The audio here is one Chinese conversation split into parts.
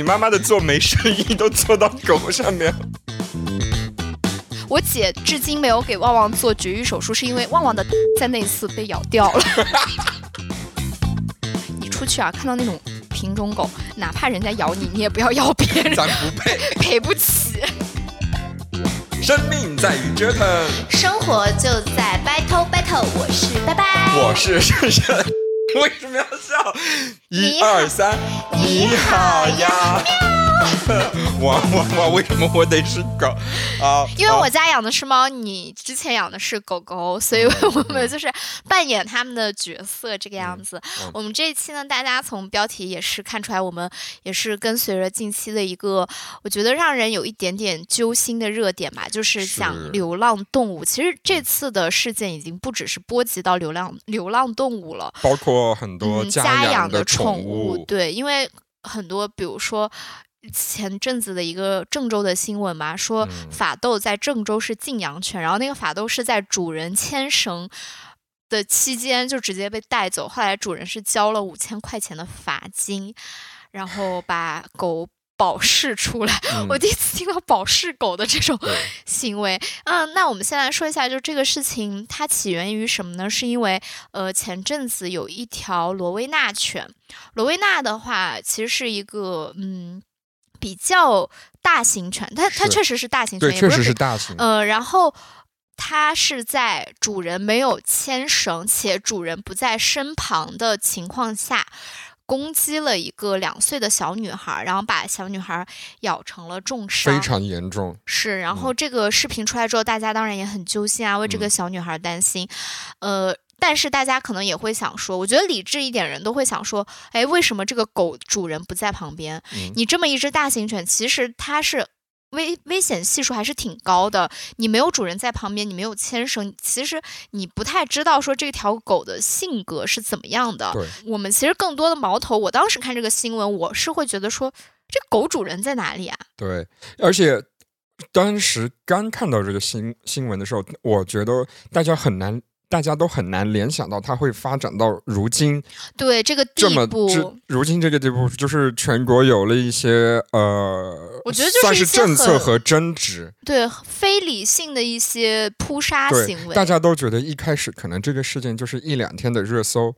你妈妈的做没生意都做到狗上面。我姐至今没有给旺旺做绝育手术，是因为旺旺的在那次被咬掉了。你出去啊，看到那种品种狗，哪怕人家咬你，你也不要咬别人，咱不配，赔不起。生命在于折腾，生活就在 battle battle。我是拜拜，我是胜胜。为什么要笑？一二三，你好呀。我我我为什么我得是狗啊？因为我家养的是猫，你之前养的是狗狗，所以我们就是扮演他们的角色这个样子。我们这一期呢，大家从标题也是看出来，我们也是跟随着近期的一个，我觉得让人有一点点揪心的热点吧，就是讲流浪动物。其实这次的事件已经不只是波及到流浪流浪动物了，包括很多家养的宠物。对，因为很多，比如说。前阵子的一个郑州的新闻嘛，说法斗在郑州是禁养犬，然后那个法斗是在主人牵绳的期间就直接被带走，后来主人是交了五千块钱的罚金，然后把狗保释出来。我第一次听到保释狗的这种 行为。嗯，那我们先来说一下，就这个事情它起源于什么呢？是因为呃前阵子有一条罗威纳犬，罗威纳的话其实是一个嗯。比较大型犬，它它确实是大型犬，对，确实是大型。呃，然后它是在主人没有牵绳且主人不在身旁的情况下，攻击了一个两岁的小女孩，然后把小女孩咬成了重伤，非常严重。是，然后这个视频出来之后，大家当然也很揪心啊，为这个小女孩担心。呃。但是大家可能也会想说，我觉得理智一点人都会想说，哎，为什么这个狗主人不在旁边？你这么一只大型犬，其实它是危危险系数还是挺高的。你没有主人在旁边，你没有牵绳，其实你不太知道说这条狗的性格是怎么样的。我们其实更多的矛头，我当时看这个新闻，我是会觉得说，这狗主人在哪里啊？对，而且当时刚看到这个新新闻的时候，我觉得大家很难。大家都很难联想到它会发展到如今对这个这么如今这个地步，就是全国有了一些呃，我觉得算是政策和争执，对非理性的一些扑杀行为。大家都觉得一开始可能这个事件就是一两天的热搜，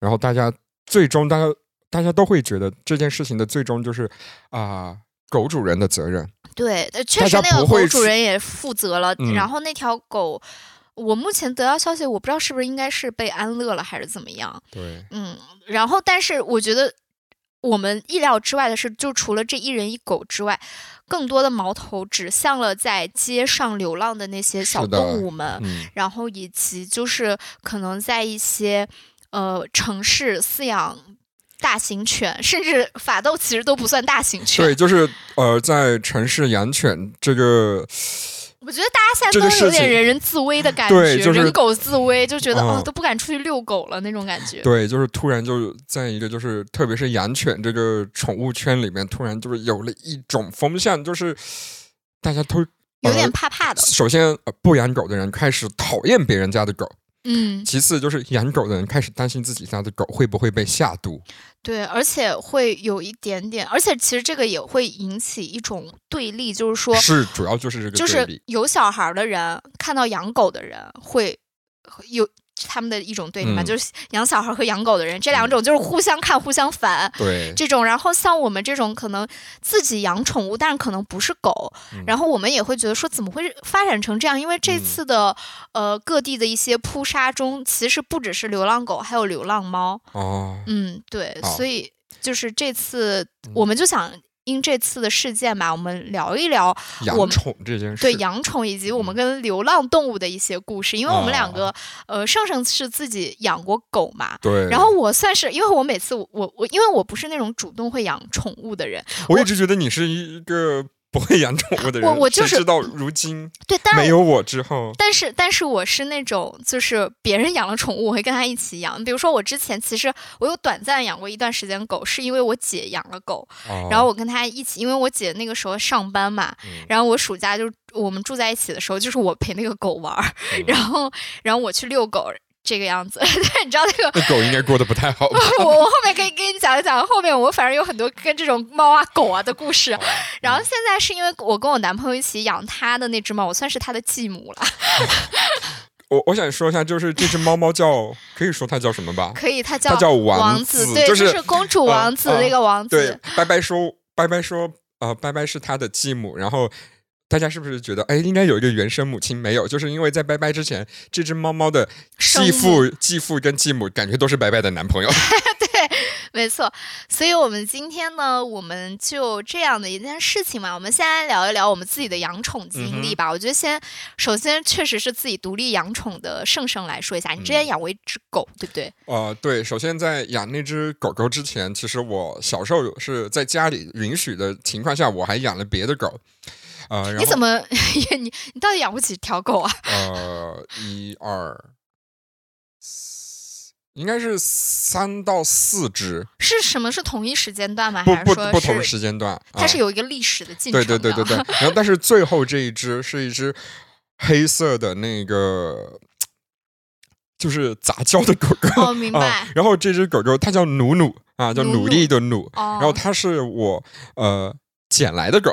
然后大家最终大家大家都会觉得这件事情的最终就是啊狗主人的责任。对，确实那个狗主人也负责了，然后那条狗。我目前得到消息，我不知道是不是应该是被安乐了还是怎么样。对，嗯，然后但是我觉得我们意料之外的是，就除了这一人一狗之外，更多的矛头指向了在街上流浪的那些小动物们，然后以及就是可能在一些呃城市饲养大型犬，甚至法斗其实都不算大型犬。对，就是呃在城市养犬这个。我觉得大家现在都有点人人自危的感觉，人狗自危，就觉得哦都不敢出去遛狗了那种感觉。对，就是突然就在一个就是特别是养犬这个宠物圈里面，突然就是有了一种风向，就是大家都有点怕怕的。首先，不养狗的人开始讨厌别人家的狗。嗯，其次就是养狗的人开始担心自己家的狗会不会被下毒，对，而且会有一点点，而且其实这个也会引起一种对立，就是说，是主要就是这个，就是有小孩的人看到养狗的人会有。他们的一种对立嘛，就是养小孩和养狗的人，这两种就是互相看、互相烦。对，这种，然后像我们这种可能自己养宠物，但是可能不是狗，然后我们也会觉得说，怎么会发展成这样？因为这次的呃各地的一些扑杀中，其实不只是流浪狗，还有流浪猫。哦，嗯，对，所以就是这次我们就想。因这次的事件吧，我们聊一聊养宠这件事。对养宠以及我们跟流浪动物的一些故事，因为我们两个，呃，上上是自己养过狗嘛。对。然后我算是，因为我每次我我因为我不是那种主动会养宠物的人，我一直觉得你是一个。不会养宠物的人，我我就是直到如今，对，没有我之后。但是，但是我是那种，就是别人养了宠物，我会跟他一起养。比如说，我之前其实我有短暂养过一段时间狗，是因为我姐养了狗，然后我跟他一起，因为我姐那个时候上班嘛，然后我暑假就我们住在一起的时候，就是我陪那个狗玩，然后然后我去遛狗。这个样子。对，你知道那个那狗应该过得不太好吧？我 我后面可以给你讲一讲，后面我反正有很多跟这种猫啊狗啊的故事。然后现在是因为我跟我男朋友一起养他的那只猫，我算是他的继母了。我我想说一下，就是这只猫猫叫，可以说它叫什么吧？可以，它叫它叫王子，对，就是公主王子那个王子。对，拜拜说，拜拜说，呃，拜拜是他的继母。然后大家是不是觉得，哎，应该有一个原生母亲？没有，就是因为在拜拜之前，这只猫猫的继父、继父跟继母感觉都是拜拜的男朋友。对没错，所以，我们今天呢，我们就这样的一件事情嘛，我们先来聊一聊我们自己的养宠经历吧。我觉得先，首先确实是自己独立养宠的圣圣来说一下，你之前养过一只狗，对不对？呃，对。首先，在养那只狗狗之前，其实我小时候是在家里允许的情况下，我还养了别的狗。呃，你怎么，你你到底养不起条狗啊？呃，一二。应该是三到四只，是什么？是同一时间段吗？不不不同时间段，它是有一个历史的进程。对对对对对。然后，但是最后这一只是一只黑色的那个，就是杂交的狗狗。哦，明白。然后这只狗狗它叫努努啊，叫努力的努。然后它是我呃捡来的狗。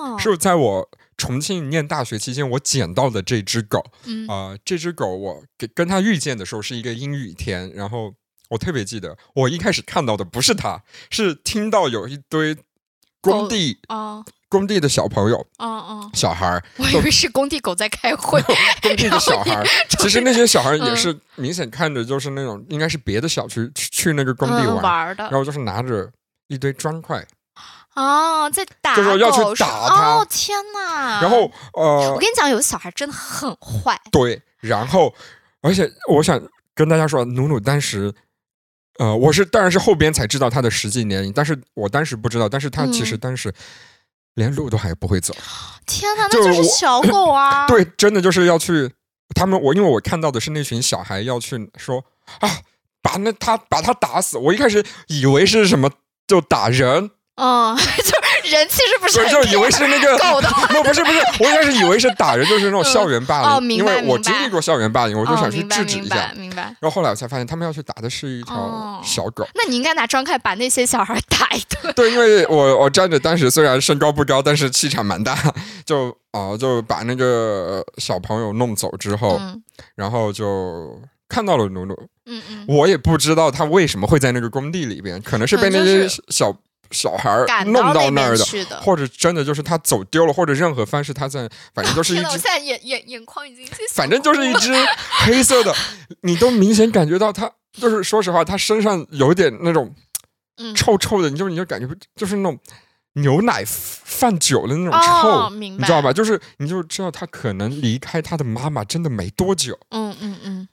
哦。是在我。重庆念大学期间，我捡到的这只狗，啊，这只狗我跟跟它遇见的时候是一个阴雨天，然后我特别记得，我一开始看到的不是它，是听到有一堆工地啊，工地的小朋友，嗯嗯，小孩儿，我以为是工地狗在开会，工地的小孩儿，其实那些小孩也是明显看着就是那种应该是别的小区去那个工地玩的，然后就是拿着一堆砖块。哦，在打，就是要去打他。哦，天哪！然后，呃，我跟你讲，有的小孩真的很坏。对，然后，而且我想跟大家说，努努当时，呃，我是当然是后边才知道他的实际年龄，但是我当时不知道，但是他其实当时连路都还不会走。天哪，那就是小狗啊！对，真的就是要去他们，我因为我看到的是那群小孩要去说啊，把那他把他打死。我一开始以为是什么，就打人。哦，就是人气是不是，就以为是那个 狗的，不不是不是，我一开始以为是打人，就是那种校园霸凌，因为我经历过校园霸凌，我就想去制止一下，明白。然后后来我才发现，他们要去打的是一条小狗。那你应该拿砖块把那些小孩打一顿。对，因为我我站着，当时虽然身高不高，但是气场蛮大，就啊就把那个小朋友弄走之后，然后就看到了努努。嗯嗯，我也不知道他为什么会在那个工地里边，可能是被那些小。小孩弄到那儿的，或者真的就是他走丢了，或者任何方式他在，反正就是一只。我现在眼眼眼眶已经。反正就是一只黑色的，你都明显感觉到他，就是说实话，他身上有点那种臭臭的，你就你就感觉就是那种牛奶放久了那种臭，你知道吧？就是你就知道他可能离开他的妈妈真的没多久。嗯嗯嗯。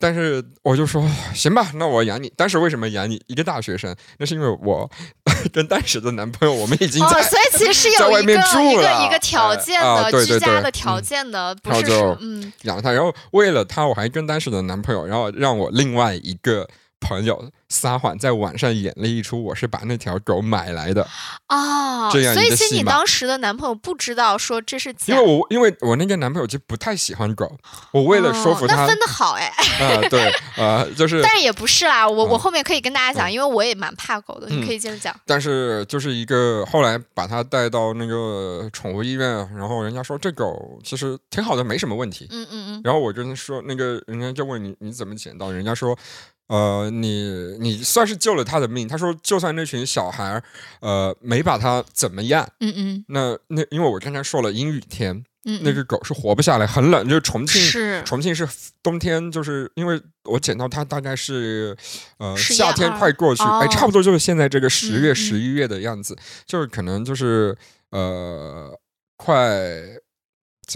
但是我就说行吧，那我养你。当时为什么养你？一个大学生，那是因为我 跟当时的男朋友，我们已经在，所以其实是 有一个一个一个条件的居家的条件的，不是嗯养他。然后为了他，我还跟当时的男朋友，然后让我另外一个。朋友撒谎，在网上演了一出，我是把那条狗买来的哦，这样所以其实你当时的男朋友不知道说这是因为我因为我那个男朋友就不太喜欢狗，我为了说服他，那分的好哎，啊对 啊就是，但是也不是啦，我我后面可以跟大家讲，因为我也蛮怕狗的，你可以接着讲。但是就是一个后来把他带到那个宠物医院，然后人家说这狗其实挺好的，没什么问题。嗯嗯嗯。然后我跟他说，那个人家就问你你怎么捡到，人家说。呃，你你算是救了他的命。他说，就算那群小孩儿，呃，没把他怎么样，嗯嗯，那那因为我刚才说了阴雨天，嗯，那只狗是活不下来，很冷，就是重庆，是重庆是冬天，就是因为我捡到它大概是，呃，夏天快过去，哎，差不多就是现在这个十月十一月的样子，就是可能就是呃，快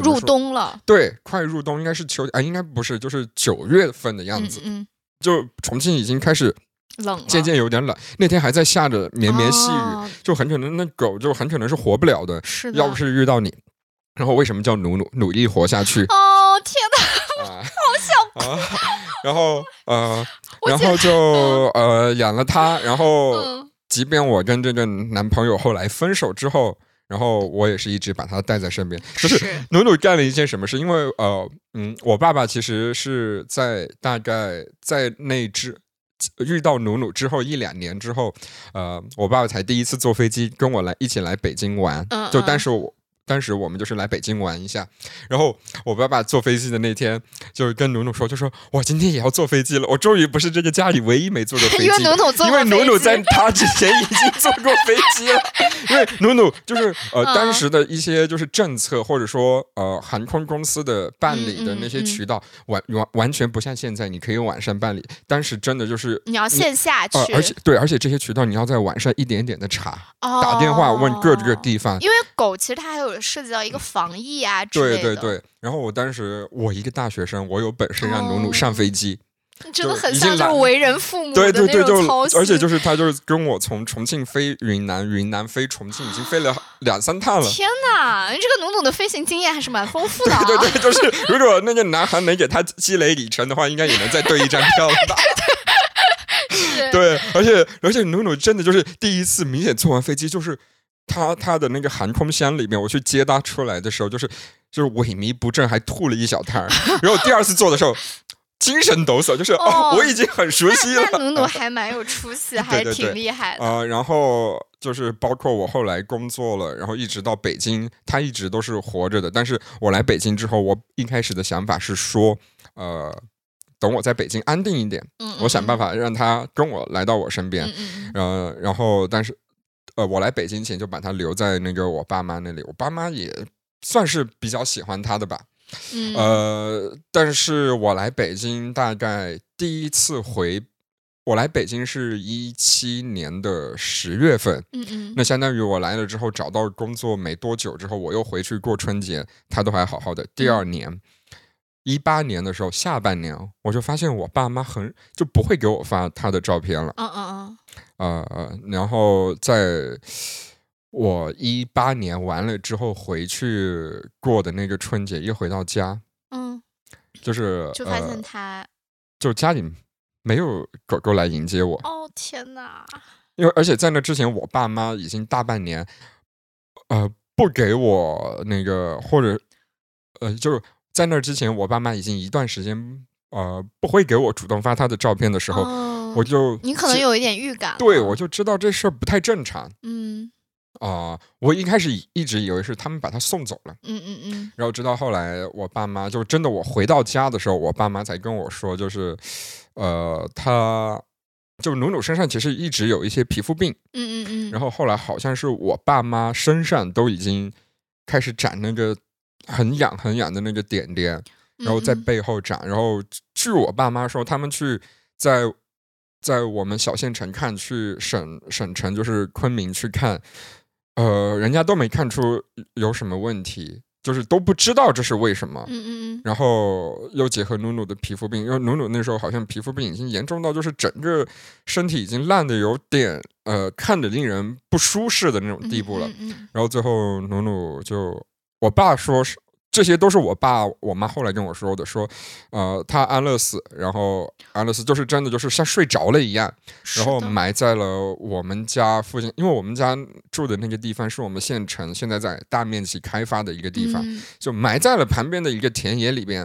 入冬了，对，快入冬，应该是秋，啊，应该不是，就是九月份的样子，嗯。就重庆已经开始冷，渐渐有点冷。那天还在下着绵绵细雨，就很可能那狗就很可能是活不了的。是的，要不是遇到你，然后为什么叫努努努力活下去？哦天哪，好想哭。然后呃，然后就呃养了它，然后即便我跟这个男朋友后来分手之后，然后我也是一直把它带在身边。就是努努干了一件什么事？因为呃嗯，我爸爸其实是在大概在那只遇到努努之后一两年之后，呃，我爸爸才第一次坐飞机跟我来一起来北京玩。就但是我。当时我们就是来北京玩一下，然后我爸爸坐飞机的那天，就跟努努说，就说我今天也要坐飞机了，我终于不是这个家里唯一没坐过飞机，因为努努坐，因为努努在他之前已经坐过飞机了，因为努努就是呃当时的一些就是政策或者说呃航空公司的办理的那些渠道完完完全不像现在你可以晚上办理，当时真的就是你要线下去，而且对，而且这些渠道你要在晚上一点点的查，打电话问各个地方，因为狗其实它还有。涉及到一个防疫啊之类的。对对对，然后我当时我一个大学生，我有本事让努努上飞机，真的很像就为人父母对对对，就而且就是他就是跟我从重庆飞云南，云南飞重庆，已经飞了两三趟了。天哪，你这个努努的飞行经验还是蛮丰富的。对对对，就是如果那个南航能给他积累里程的话，应该也能再兑一张票了。对，而且而且努努真的就是第一次明显坐完飞机就是。他他的那个航空箱里面，我去接他出来的时候，就是就是萎靡不振，还吐了一小摊儿。然后第二次做的时候，精神抖擞，就是哦，我已经很熟悉了。努努 还蛮有出息，还挺厉害的啊。然后就是包括我后来工作了，然后一直到北京，他一直都是活着的。但是我来北京之后，我一开始的想法是说，呃，等我在北京安定一点，我想办法让他跟我来到我身边。呃，然后但是。呃，我来北京前就把他留在那个我爸妈那里，我爸妈也算是比较喜欢他的吧。呃，但是我来北京大概第一次回，我来北京是一七年的十月份。嗯嗯。那相当于我来了之后找到工作没多久之后，我又回去过春节，他都还好好的。第二年，一八年的时候下半年，我就发现我爸妈很就不会给我发他的照片了。嗯嗯嗯。呃，然后在我一八年完了之后回去过的那个春节，一回到家，嗯，就是就发现他，就家里没有狗狗来迎接我。哦天哪！因为而且在那之前，我爸妈已经大半年，呃，不给我那个或者，呃，就是在那之前，我爸妈已经一段时间，呃，不会给我主动发他的照片的时候。我就你可能有一点预感，对我就知道这事儿不太正常。嗯啊，我一开始一直以为是他们把他送走了。嗯嗯嗯。然后直到后来，我爸妈就真的，我回到家的时候，我爸妈才跟我说，就是呃，他就努努身上其实一直有一些皮肤病。嗯嗯嗯。然后后来好像是我爸妈身上都已经开始长那个很痒很痒的那个点点，然后在背后长。然后据我爸妈说，他们去在。在我们小县城看，去省省城就是昆明去看，呃，人家都没看出有什么问题，就是都不知道这是为什么。嗯嗯嗯。然后又结合努努的皮肤病，因为努努那时候好像皮肤病已经严重到就是整个身体已经烂的有点呃看着令人不舒适的那种地步了。嗯嗯。然后最后努努就，我爸说是。这些都是我爸我妈后来跟我说的，说，呃，他安乐死，然后安乐死就是真的就是像睡着了一样，然后埋在了我们家附近，因为我们家住的那个地方是我们县城现在在大面积开发的一个地方，就埋在了旁边的一个田野里边，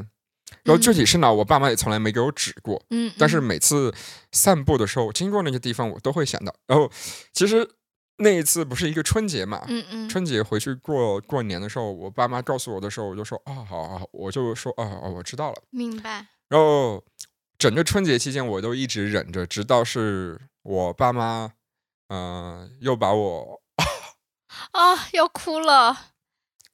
然后具体是哪，我爸妈也从来没给我指过，嗯，但是每次散步的时候经过那个地方，我都会想到，然后其实。那一次不是一个春节嘛？嗯嗯。春节回去过过年的时候，我爸妈告诉我的时候，我就说啊，好好，我就说啊啊，我知道了。明白。然后整个春节期间，我都一直忍着，直到是我爸妈，嗯，又把我啊，要哭了。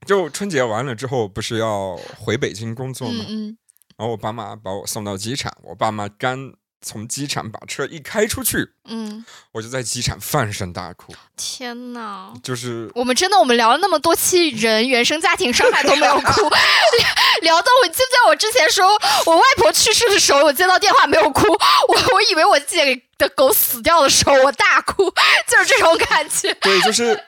就春节完了之后，不是要回北京工作吗？嗯。然后我爸妈把我送到机场，我爸妈刚。从机场把车一开出去，嗯，我就在机场放声大哭。天哪！就是我们真的，我们聊了那么多期人原生家庭伤害都没有哭，聊到我记不记得我之前说我外婆去世的时候，我接到电话没有哭，我我以为我姐的狗死掉的时候我大哭，就是这种感觉。对，就是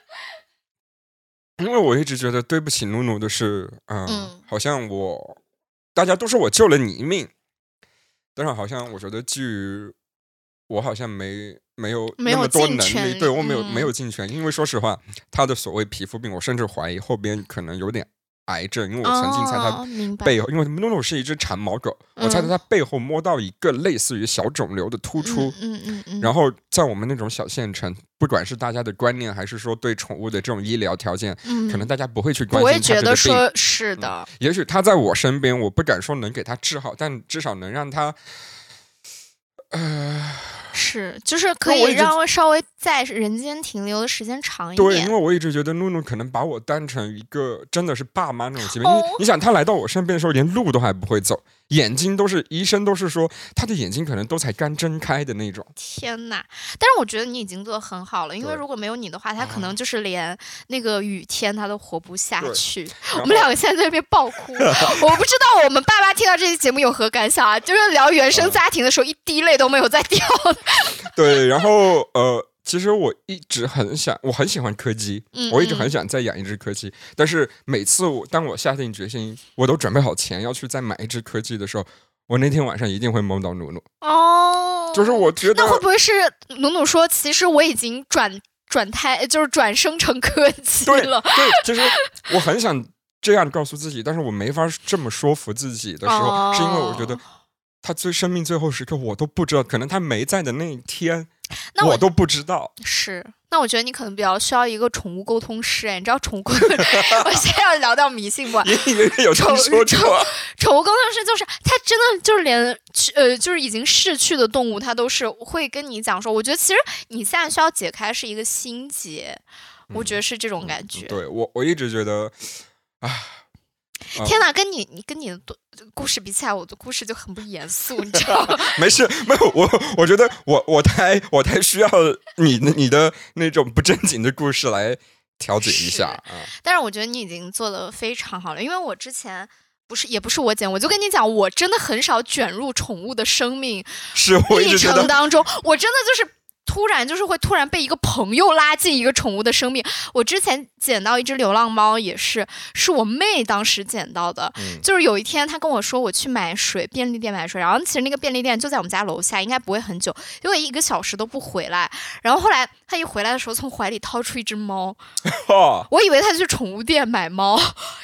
因为我一直觉得对不起露露的是，嗯，好像我大家都说我救了你一命。但是好像我觉得基于我好像没没有没有那么多能力，对我没有、嗯。没有尽全，因为说实话，他的所谓皮肤病，我甚至怀疑后边可能有点癌症，因为我曾经在他背后，因为诺诺是一只长毛狗，我在嗯它背后摸到一个类似于小肿瘤的突出。嗯嗯嗯，然后在我们那种小县城，不管是大家的观念，还是说对宠物的这种医疗条件，嗯可能大家不会去关心它这个病。得说是的，也许它在我身边，我不敢说能给它治好，但至少能让它，呃，是就是可以让稍微在人间停留的时间长一点对，因为。我一直觉得露露可能把我当成一个真的是爸妈那种级别。哦你你想，他来到我身边的时候，连路都还不会走，眼睛都是医生都是说他的眼睛可能都才刚睁开的那种。天呐！但是我觉得你已经做的很好了，因为如果没有你的话，他可啊能就是连那个雨天他都活不下去。我们两个现在在那边爆哭，我不知道我们爸妈听到这期节目有何感想啊？就是聊原生家庭的时候，一滴泪都没有在掉。对，然后呃，其实我一直很想，我很喜欢柯基，嗯我一直嗯很想再养一只柯基。但是每次我当我下定决心，我都准备好钱要去再买一只柯基的时候，我那天晚上一定会梦到努努。哦，就是我觉得那会不会是努努说，其实我已经转转胎，就是转生成柯基对了？对，其实我很想这样告诉自己，但是我没法这么说服自己的时候，是因为我觉得哦他最生命最后时刻我都不知道，可能他没在的那一天，那我我都不知道。是，那我觉得你可能比较需要一个宠物沟通师。哎，你知道宠物沟通，我现在要聊到迷信不？隐隐约约有听说宠过，宠物沟通师就是他真的就是连去呃就是已经逝去的动物，他都是会跟你讲说，我觉得其实你现在需要解开是一个心结，我觉得是这种感觉。对我我一直觉得，啊，啊天哪，跟你你跟你的故事比起来，我的故事就很不严肃，你知道吗？没事，没有我，我觉得我我太我太需要你你的那种不正经的故事来调节一下啊。但是我觉得你已经做的非常好了，因为我之前。不是，也不是我剪，我就跟你讲，我真的很少卷入宠物的生命是历程当中，我真的就是突然就是会突然被一个朋友拉进一个宠物的生命。我之前捡到一只流浪猫，也是是我妹当时捡到的。嗯就是有一天她跟我说我去买水，便利店买水，然后其实那个便利店就在我们家楼下，应该不会很久，因为一个小时都不回来。然后后来她一回来的时候，从怀里掏出一只猫，哦，我以为她去宠物店买猫，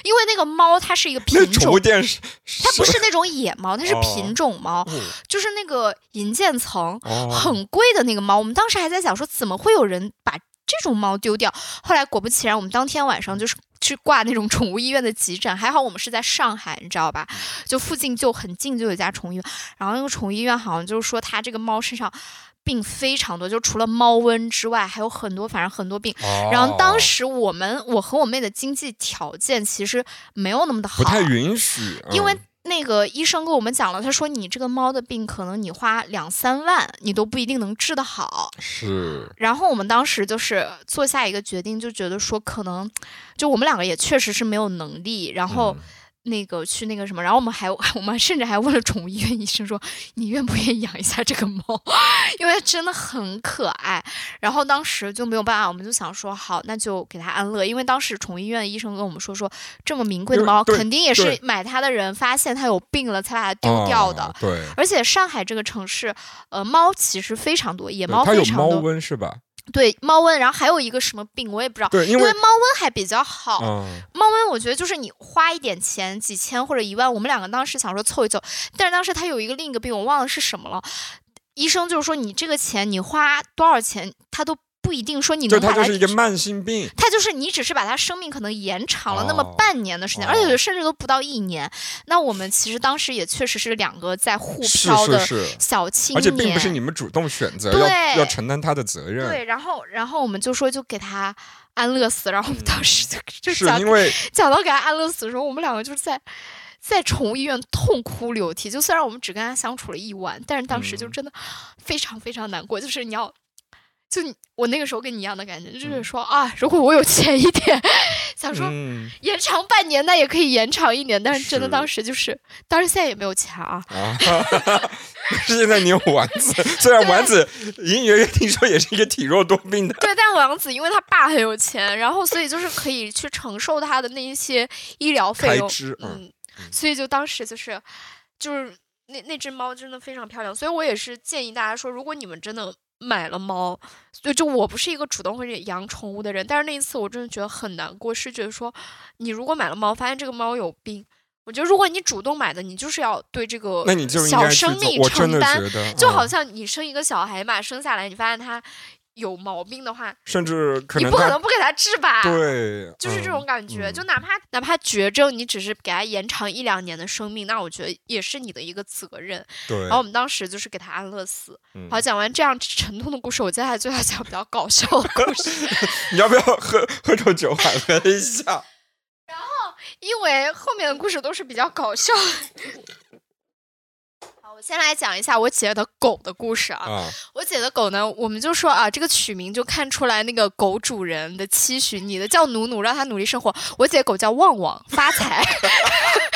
因为那个猫它是一个品种宠物。店是它不是那种野猫，它是哦品种猫，哦就是那个银渐层，哦很贵的那个猫，我们当时还在想说，怎么会有人把这种猫丢掉？后来果不其然，我们当天晚上就是去挂那种宠物医院的急诊，还好我们是在上海，你知道吧？就附近就很近就有一家宠物医院，然后那个宠物医院好像就是说它这个猫身上。病非常多，就除了猫瘟之外，还有很多，反正很多病。然后当哦时我们，我和我妹的经济条件其实没有那么的好，不太允许，因为嗯那个医生跟我们讲了，他说你这个猫的病可能你花两三万，你都不一定能治得好。是然后我们当时就是做下一个决定，就觉得说可能，就我们两个也确实是没有能力，然后嗯那个去那个什么，然后我们还 我们甚至还问了宠物医院医生说，你愿不愿意养一下这个猫，因为真的很可爱。然后当时就没有办法，我们就想说好，那就给它安乐，因为当时宠物医院的医生跟我们说说，这么名贵的猫肯定也是买它的人发现它有病了才把它丢掉的。哦对，而且上海这个城市，呃，猫其实非常多，野对猫它有猫非常多。瘟是吧？对猫瘟，然后还有一个什么病我也不知道，对，因因为猫瘟还比较好。嗯，猫瘟我觉得就是你花一点钱，几千或者一万，我们两个当时想说凑一凑，但是当时他有一个另一个病，我忘了是什么了。医生就是说你这个钱你花多少钱，他都不一定说你就能把它它就是一个慢性病，它就是你只是把它生命可能延长了那么哦半年的时间，哦。而且甚至都不到一年。那我们其实当时也确实是两个在互是漂的是。是，小青而且年，并不是你们主动选择对。要要承担他的责任，对，然后然后我们就说就给他安乐死，然后我们当时就 就是讲因为讲到给他安乐死的时候，我们两个就是在。在宠物医院痛哭流涕，就虽然我们只跟他相处了一晚，但是当时就嗯。真的非常非常难过。就是你要，就我那个时候跟你一样的感觉，就是嗯说啊，如果我有钱一点，想说嗯延长半年，那也可以延长一年。但是真的当时就是，当然现在也没有钱啊。啊，现在你有丸子，虽然丸子隐隐约约听说也是一个体弱多病的，对，但王子因为他爸很有钱，然后所以就是可以去承受他的那一些医疗费用。开支，嗯，嗯，所以就当时就是就是那那只猫真的非常漂亮，所以我也是建议大家说，如果你们真的买了猫，所以就我不是一个主动会养宠物的人，但是那一次我真的觉得很难过，是觉得说你如果买了猫，发现这个猫有病，我觉得如果你主动买的，你就是要对这个小生命承担，就好像你生一个小孩嘛，生下来你发现它。有毛病的话，甚至可能你不可能不给他治吧？对，就是这种感觉。就哪怕哪怕绝症，你只是给他延长一两年的生命，那我觉得也是你的一个责任。对。然后我们当时就是给他安乐死。好，讲完这样沉痛的故事，我接下来就要讲比较搞笑的故事。你要不要喝喝口酒缓和一下？然后，因为后面的故事都是比较搞笑。我先来讲一下我姐的狗的故事啊。我姐的狗呢，我们就说啊，这个取名就看出来那个狗主人的期许。你的叫努努，让它努力生活；我姐狗叫旺旺，发财。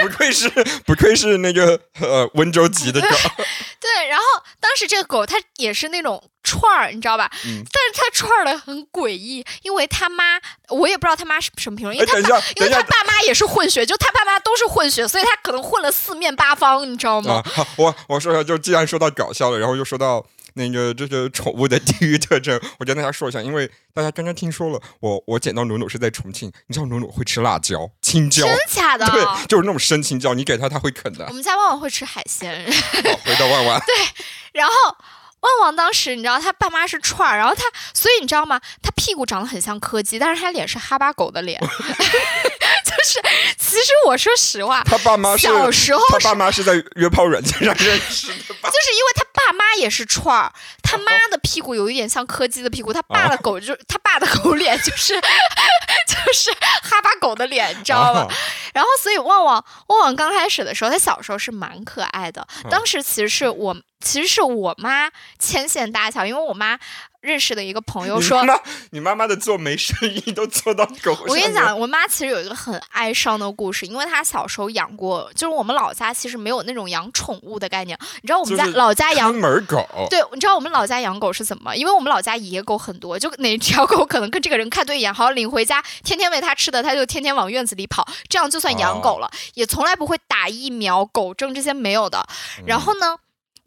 不愧是 不愧是那个呃温州籍的狗。对，然后当时这个狗它也是那种串儿，你知道吧？嗯。但是它串儿的很诡异，因为他妈我也不知道他妈是什么品种，因为他爸因为他爸妈也是混血，就他爸妈都是混血，所以他可能混了四面八方，你知道吗？好，我我说一下，就既然说到搞笑了，然后又说到。那个这个宠物的地域特征，我跟大家说一下，因为大家刚刚听说了，我我捡到努努是在重庆，你知道努努会吃辣椒、青椒，真假的？对，就是那种生青椒，你给它它会啃的。我们家旺旺会吃海鲜。好，回到旺旺。对，然后。旺旺当时你知道他爸妈是串儿，然后他所以你知道吗？他屁股长得很像柯基，但是他脸是哈巴狗的脸。就是其实我说实话，他爸妈小时候他爸妈是在约炮软件上认识的。就是因为他爸妈也是串儿，他妈的屁股有一点像柯基的屁股，他爸的狗就是他爸的狗脸就是 就是哈巴狗的脸，你知道吗？然后所以旺旺旺旺刚开始的时候，他小时候是蛮可爱的。当时其实是我。其实是我妈牵线搭桥，因为我妈认识的一个朋友说，你妈妈的做媒生意都做到狗。我跟你讲，我妈其实有一个很哀伤的故事，因为她小时候养过，就是我们老家其实没有那种养宠物的概念。你知道我们家老家养门狗，对，你知道我们老家养狗是怎么？因为我们老家野狗很多，就哪条狗可能跟这个人看对眼，好领回家，天天喂它吃的，它就天天往院子里跑，这样就算养狗了，也从来不会打疫苗、狗证这些没有的。然后呢？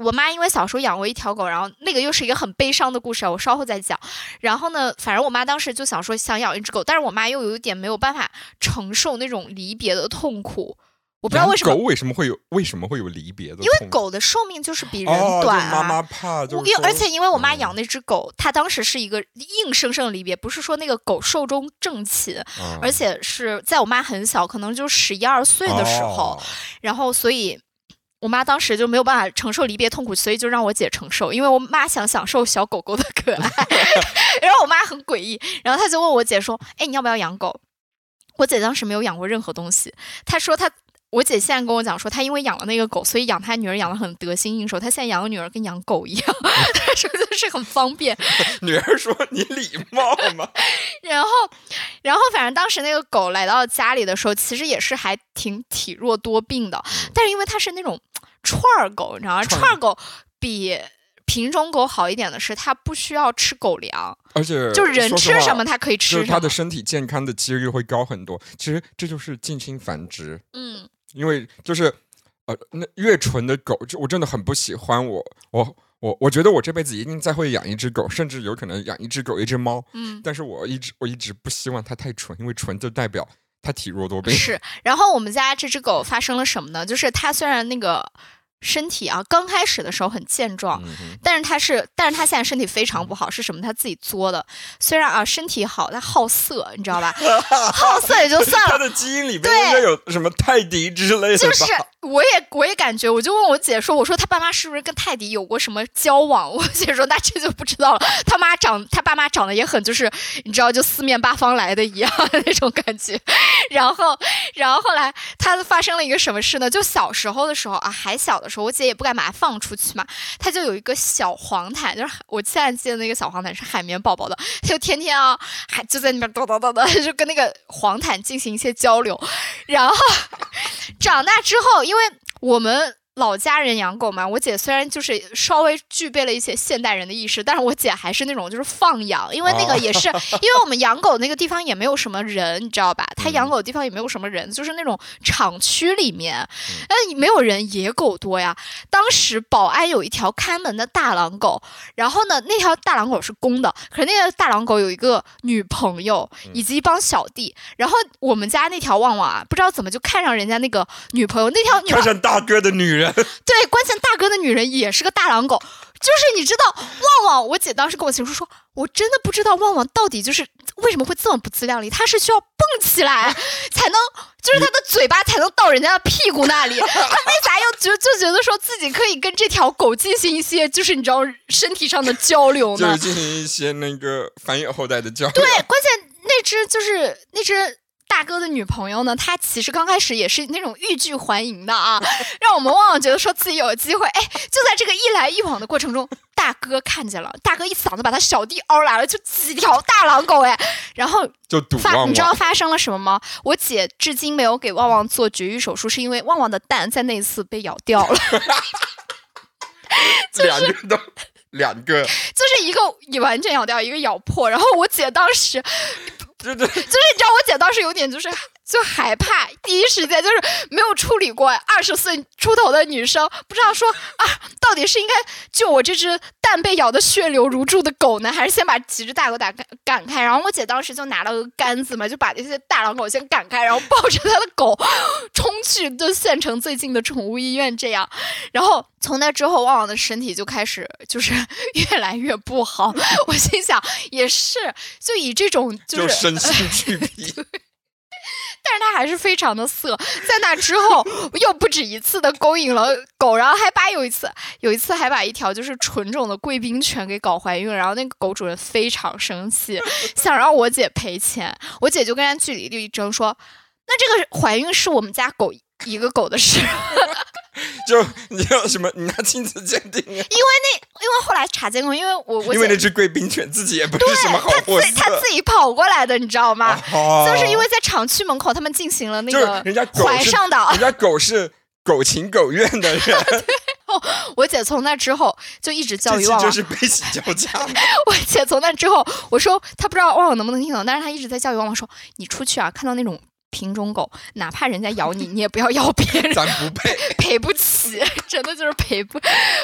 我妈因为小时候养过一条狗，然后那个又是一个很悲伤的故事，我稍后再讲。然后呢，反正我妈当时就想说想养一只狗，但是我妈又有一点没有办法承受那种离别的痛苦。我不知道为什么狗为什么会有为什么会有离别的？因为狗的寿命就是比人短啊。妈妈怕就，因为而且因为我妈养那只狗，它当时是一个硬生生的离别，不是说那个狗寿终正寝，而且是在我妈很小，可能就十一二岁的时候，然后所以。我妈当时就没有办法承受离别痛苦，所以就让我姐承受，因为我妈想享受小狗狗的可爱。然后我妈很诡异，然后她就问我姐说：“哎，你要不要养狗？”我姐当时没有养过任何东西，她说她。我姐现在跟我讲说，她因为养了那个狗，所以养她女儿养的很得心应手。她现在养个女儿跟养狗一样，她说就是很方便。女儿说：“你礼貌吗？”然后，然后反正当时那个狗来到家里的时候，其实也是还挺体弱多病的。但是因为它是那种串儿狗，你知道吗？串儿狗比品种狗好一点的是，它不需要吃狗粮，而且就人吃什么它可以吃什么，它的身体健康的几率会高很多。其实这就是近亲繁殖。嗯。因为就是，呃，那越纯的狗，就我真的很不喜欢。我我我我觉得我这辈子一定再会养一只狗，甚至有可能养一只狗一只猫。嗯，但是我一直我一直不希望它太纯，因为纯就代表它体弱多病。是。然后我们家这只狗发生了什么呢？就是它虽然那个。身体啊，刚开始的时候很健壮，但是它是，但是它现在身体非常不好，是什么？它自己作的。虽然啊，身体好，它好色，你知道吧？好色也就算了。它的基因里边应该有什么泰迪之类的就是我也我也感觉，我就问我姐说，我说他爸妈是不是跟泰迪有过什么交往？我姐说那这就不知道了。他妈长，他爸妈长得也很，就是你知道，就四面八方来的一样那种感觉。然后，然后后来他发生了一个什么事呢？就小时候的时候啊，还小的。时候我姐也不敢把它放出去嘛，它就有一个小黄毯，就是我现在记得那个小黄毯是海绵宝宝的，就天天啊，还就在那边叨叨叨叨，就跟那个黄毯进行一些交流。然后长大之后，因为我们老家人养狗嘛，我姐虽然就是稍微具备了一些现代人的意识，但是我姐还是那种就是放养，因为那个也是，因为我们养狗那个地方也没有什么人，你知道吧？他养狗的地方也没有什么人，就是那种厂区里面，嗯，没有人，野狗多呀。当时保安有一条看门的大狼狗，然后呢，那条大狼狗是公的，可是那个大狼狗有一个女朋友以及一帮小弟，然后我们家那条旺旺啊，不知道怎么就看上人家那个女朋友，那条看上大哥的女人。对，关键大哥的女人也是个大狼狗，就是你知道，旺旺，我姐当时跟我形容说，我真的不知道旺旺到底就是为什么会这么不自量力，他是需要蹦起来才能，就是他的嘴巴才能到人家的屁股那里，他为啥要觉就觉得说自己可以跟这条狗进行一些就是你知道身体上的交流呢？就是进行一些那个繁衍后代的交流。对，关键那只就是那只。大哥的女朋友呢？她其实刚开始也是那种欲拒还迎的啊，让我们旺旺觉得说自己有机会。哎，就在这个一来一往的过程中，大哥看见了，大哥一嗓子把他小弟嗷来了，就几条大狼狗哎，然后就堵旺旺。你知道发生了什么吗？我姐至今没有给旺旺做绝育手术，是因为旺旺的蛋在那一次被咬掉了。两个都两个，就是一个完全咬掉，一个咬破。然后我姐当时。对对，就是你知道，我姐当时有点就是就害怕，第一时间就是没有处理过二十岁出头的女生，不知道说啊，到底是应该救我这只蛋被咬的血流如注的狗呢，还是先把几只大狗打赶开？然后我姐当时就拿了个杆子嘛，就把那些大狼狗先赶开，然后抱着她的狗冲去就县城最近的宠物医院这样。然后从那之后，旺旺的身体就开始就是越来越不好。我心想，也是，就以这种就是。身心俱疲，但是它还是非常的色。在那之后，又不止一次的勾引了狗，然后还把有一次，有一次还把一条就是纯种的贵宾犬给搞怀孕。然后那个狗主人非常生气，想让我姐赔钱。我姐就跟人据理力争说：“那这个怀孕是我们家狗一个狗的事。” 就你要什么？你拿亲子鉴定？因为那，因为后来查监控，因为我我因为那只贵宾犬自己也不是什么好货色，他自己跑过来的，你知道吗？就是因为在厂区门口，他们进行了那个人家怀上的，人家狗是狗情狗愿的人。我姐从那之后就一直教育旺旺，就是悲喜交加。我姐从那之后，我说她不知道旺旺能不能听懂，但是她一直在教育旺旺说：“你出去啊，看到那种。”品种狗，哪怕人家咬你，你也不要咬别人。咱不配，赔不起，真的就是赔不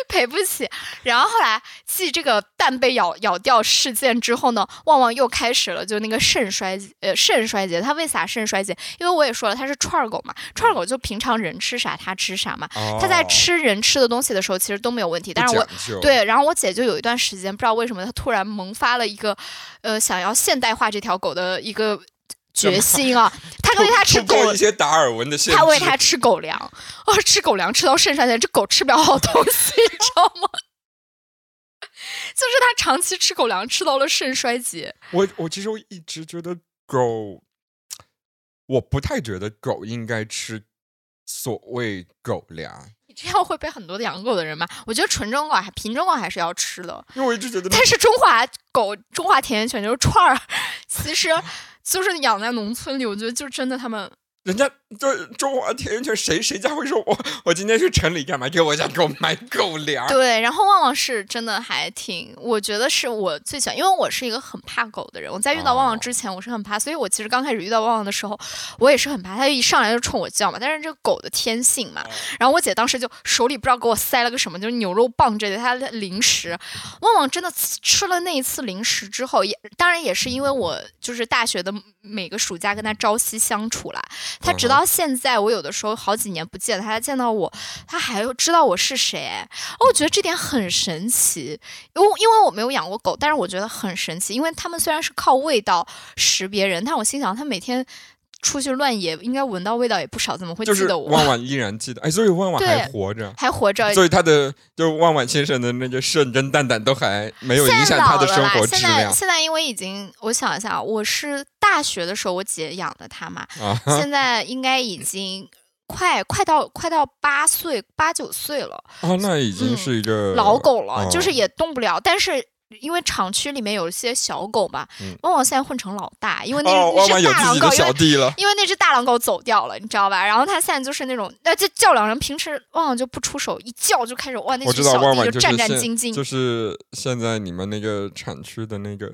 赔不起。然后后来继这个蛋被咬咬掉事件之后呢，旺旺又开始了，就那个肾衰呃肾衰竭。它为啥肾衰竭？因为我也说了，它是串儿狗嘛，串儿狗就平常人吃啥它吃啥嘛。它在吃人吃的东西的时候，其实都没有问题。但是我对，然后我姐就有一段时间不知道为什么，她突然萌发了一个呃想要现代化这条狗的一个。决心啊！他喂他吃狗一些达尔文的他喂他吃狗粮，哦，吃狗粮吃到肾衰竭，这狗吃不了好东西，你知道吗？就是他长期吃狗粮吃到了肾衰竭。我我其实我一直觉得狗，我不太觉得狗应该吃所谓狗粮。你这样会被很多的养狗的人骂。我觉得纯种狗还品种狗还是要吃的，因为我一直觉得。但是中华狗、中华田园犬就是串儿，其实。就是养在农村里，我觉得就真的他们。人家就中华田园犬，谁谁家会说我我今天去城里干嘛？给我家给我买狗粮。对，然后旺旺是真的还挺，我觉得是我最喜欢，因为我是一个很怕狗的人。我在遇到旺旺之前，我是很怕，所以我其实刚开始遇到旺旺的时候，我也是很怕。它一上来就冲我叫嘛，但是这个狗的天性嘛。然后我姐当时就手里不知道给我塞了个什么，就是牛肉棒之类的，它的零食。旺旺真的吃了那一次零食之后，也当然也是因为我就是大学的每个暑假跟它朝夕相处啦。它直到到现在，我有的时候好几年不见他，见到我，他还知道我是谁。我觉得这点很神奇，因为因为我没有养过狗，但是我觉得很神奇，因为他们虽然是靠味道识别人，但我心想他每天。出去乱野，应该闻到味道也不少，怎么会记得我？万万依然记得，哎，所以万万还活着，还活着。所以他的就万万先生的那个肾跟蛋蛋都还没有影响他的生活质量。现在现在因为已经，我想一下，我是大学的时候我姐养的他嘛，现在应该已经快快到快到八岁八九岁了。哦，那已经是一个老狗了，就是也动不了，但是。因为厂区里面有一些小狗嘛，嗯旺旺现在混成老大，因为那只大狼狗，因为小弟了。因为那只大狼狗走掉了，你知道吧？然后它现在就是那种，那就叫两人，平时旺旺就不出手，一叫就开始哇，那只小弟就战战兢兢。就是现在你们那个产区的那个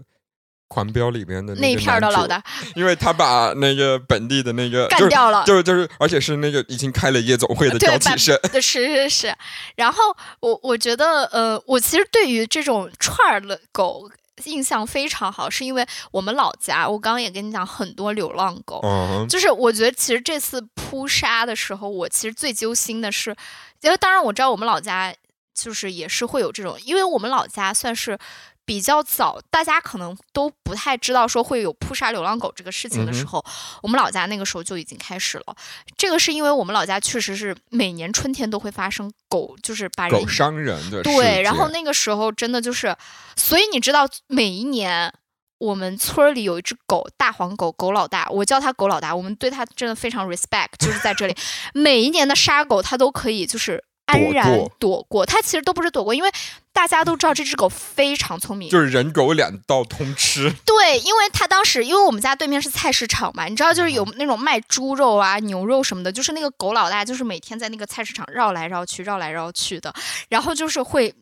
狂飙里面的那一片儿的老大。因为他把那个本地的那个干掉了，就是就是，而且是那个已经开了夜总会的交替生，是是是。然后我我觉得，呃，我其实对于这种串儿的狗印象非常好，是因为我们老家，我刚刚也跟你讲，很多流浪狗。嗯，就是我觉得，其实这次扑杀的时候，我其实最揪心的是，因为当然我知道我们老家就是也是会有这种，因为我们老家算是比较早，大家可能都不太知道说会有扑杀流浪狗这个事情的时候，我们老家那个时候就已经开始了。这个是因为我们老家确实是每年春天都会发生狗，就是把人狗伤人的事对，然后那个时候真的就是，所以你知道，每一年我们村儿里有一只狗，大黄狗，狗老大，我叫它狗老大，我们对它真的非常 respect，就是在这里，每一年的杀狗它都可以就是安然躲过，它其实都不是躲过，因为大家都知道这只狗非常聪明，就是人狗两道通吃，对，因为他当时，因为我们家对面是菜市场嘛，你知道，就是嗯有那种卖猪肉啊、牛肉什么的，就是那个狗老大，就是每天在那个菜市场绕来绕去、绕来绕去的，然后就是会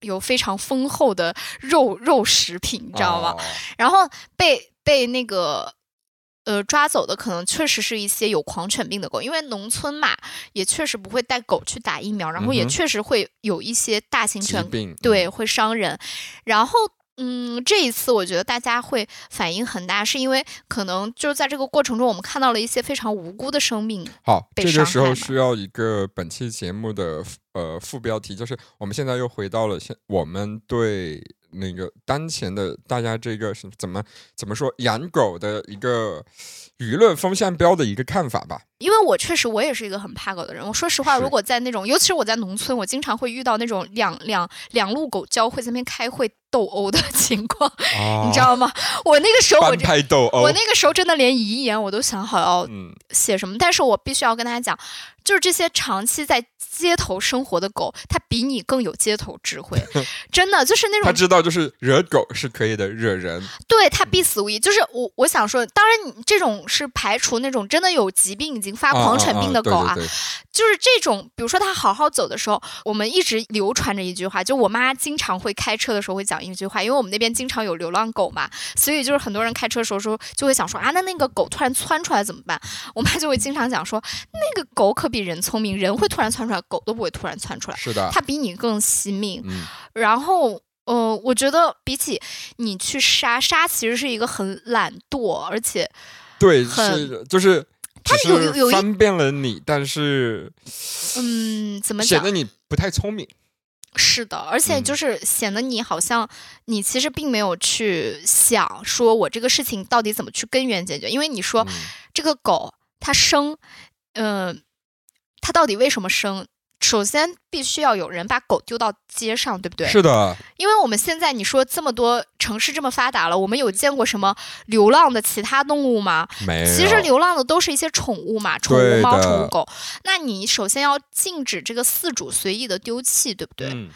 有非常丰厚的肉肉食品，你知道吗？哦然后被被那个。呃，抓走的可能确实是一些有狂犬病的狗，因为农村嘛，也确实不会带狗去打疫苗，然后也确实会有一些大型犬病，对，嗯会伤人。然后，嗯，这一次我觉得大家会反应很大，是因为可能就是在这个过程中，我们看到了一些非常无辜的生命。好，这个时候需要一个本期节目的呃副标题，就是我们现在又回到了现我们对那个当前的大家这个是怎么怎么说养狗的一个舆论风向标的一个看法吧。因为我确实我也是一个很怕狗的人。我说实话，如果在那种，尤其是我在农村，我经常会遇到那种两两两路狗交汇在那边开会斗殴的 情况，啊你知道吗？我那个时候我就。拍斗殴我，那个时候真的连遗言我都想好要嗯，写什么，但是我必须要跟大家讲，就是这些长期在街头生活的狗，它比你更有街头智慧，真的就是那种他知道就是惹狗是可以的，惹人对它必死无疑。就是我我想说，当然你这种是排除那种真的有疾病已经发狂犬病的狗啊，对对对就是这种，比如说它好好走的时候，我们一直流传着一句话，就我妈经常会开车的时候会讲一句话，因为我们那边经常有流浪狗嘛，所以就是很多人开车的时候说就会想说啊，那那个狗突然窜出来怎么办？我妈就会经常讲说，那个狗可比人聪明，人会突然窜出来，狗都不会突然窜出来，是的，它比你更惜命。嗯，然后，呃，我觉得比起你去杀，杀其实是一个很懒惰，而且对，很是就是。它只是有有有一方便了你，但是嗯，怎么讲显得？你不太聪明。是的，而且嗯就是显得你好像你其实并没有去想说我这个事情到底怎么去根源解决，因为你说嗯这个狗它生，嗯、它到底为什么生？首先必须要有人把狗丢到街上，对不对？是的，因为我们现在你说这么多城市这么发达了，我们有见过什么流浪的其他动物吗？没有。其实流浪的都是一些宠物嘛，宠物猫、宠物狗。那你首先要禁止这个饲主随意的丢弃，对不对？嗯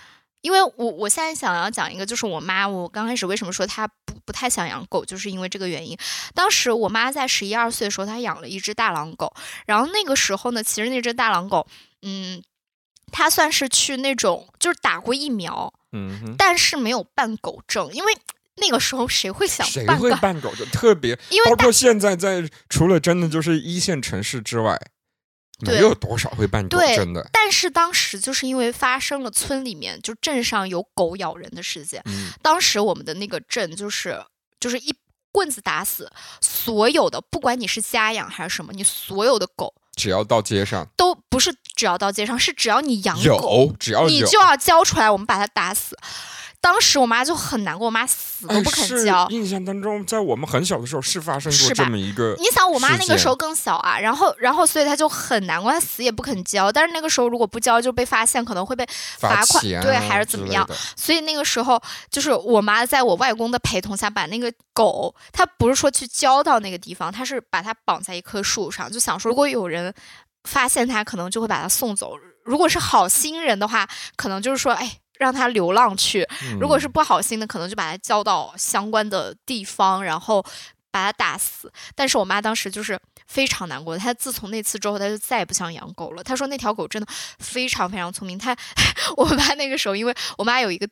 因为我我现在想要讲一个，就是我妈，我刚开始为什么说她不不太想养狗，就是因为这个原因。当时我妈在十一二岁的时候，她养了一只大狼狗，然后那个时候呢，其实那只大狼狗，嗯，它算是去那种就是打过疫苗，嗯，但是没有办狗证，因为那个时候谁会想谁会办狗证特别，因为包括现在在除了真的就是一线城市之外，没有多少会办狗证的。但是当时就是因为发生了村里面就镇上有狗咬人的事件，嗯，当时我们的那个镇就是就是一棍子打死所有的，不管你是家养还是什么，你所有的狗只要到街上都不是只要到街上，是只要你养狗，有，只要，你就要交出来，我们把它打死。当时我妈就很难过，我妈死都哎不肯是交。印象当中，在我们很小的时候是发生过这么一个，你想，我妈那个时候更小啊，然后，然后，所以她就很难过，她死也不肯交。但是那个时候如果不交，就被发现，可能会被罚款，对，还是怎么样？所以那个时候，就是我妈在我外公的陪同下，把那个狗，她不是说去交到那个地方，她是把它绑在一棵树上，就想说，如果有人发现它，可能就会把它送走。如果是好心人的话，可能就是说，哎，让它流浪去。如果是嗯不好心的，可能就把它交到相关的地方，然后把它打死。但是我妈当时就是非常难过，她自从那次之后，她就再也不想养狗了。她说那条狗真的非常非常聪明。她 我妈那个时候，因为我妈有一个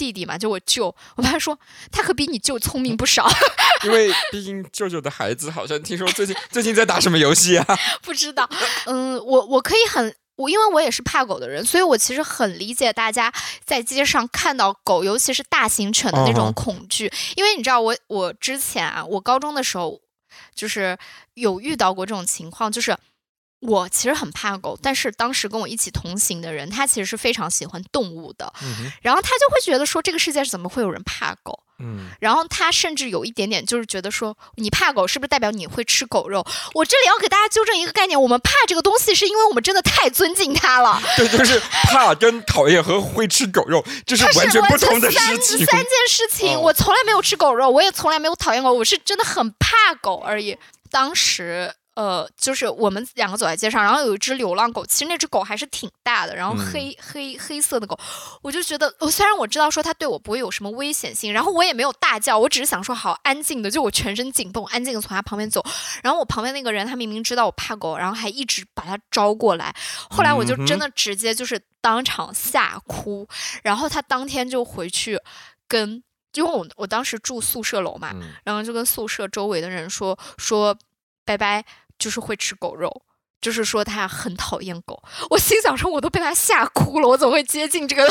弟弟嘛，就我舅，我爸说他可比你舅聪明不少。因为毕竟舅舅的孩子好像听说最近最近在打什么游戏啊？不知道，嗯，我我可以很。我因为我也是怕狗的人，所以我其实很理解大家在街上看到狗，尤其是大型犬的那种恐惧。因为你知道我，我之前啊，我高中的时候就是有遇到过这种情况，就是我其实很怕狗，但是当时跟我一起同行的人，他其实是非常喜欢动物的，嗯然后他就会觉得说，这个世界上怎么会有人怕狗？嗯，然后他甚至有一点点就是觉得说，你怕狗是不是代表你会吃狗肉？我这里要给大家纠正一个概念，我们怕这个东西是因为我们真的太尊敬它了，对，就是怕跟讨厌和会吃狗肉，这是完全不同的三事情。三件事情。哦我从来没有吃狗肉，我也从来没有讨厌过，我是真的很怕狗而已。当时。呃，就是我们两个走在街上，然后有一只流浪狗，其实那只狗还是挺大的，然后嗯黑、黑黑色的狗，我就觉得，我虽然我知道说它对我不会有什么危险性，然后我也没有大叫，我只是想说好安静的，就我全身紧绷，安静的从它旁边走。然后我旁边那个人他明明知道我怕狗，然后还一直把它招过来。后来我就真的直接就是当场吓哭，然后他当天就回去跟，因为我我当时住宿舍楼嘛，嗯然后就跟宿舍周围的人说说，拜拜，就是会吃狗肉。就是说他很讨厌狗，我心想说我都被他吓哭了，我怎么会接近这个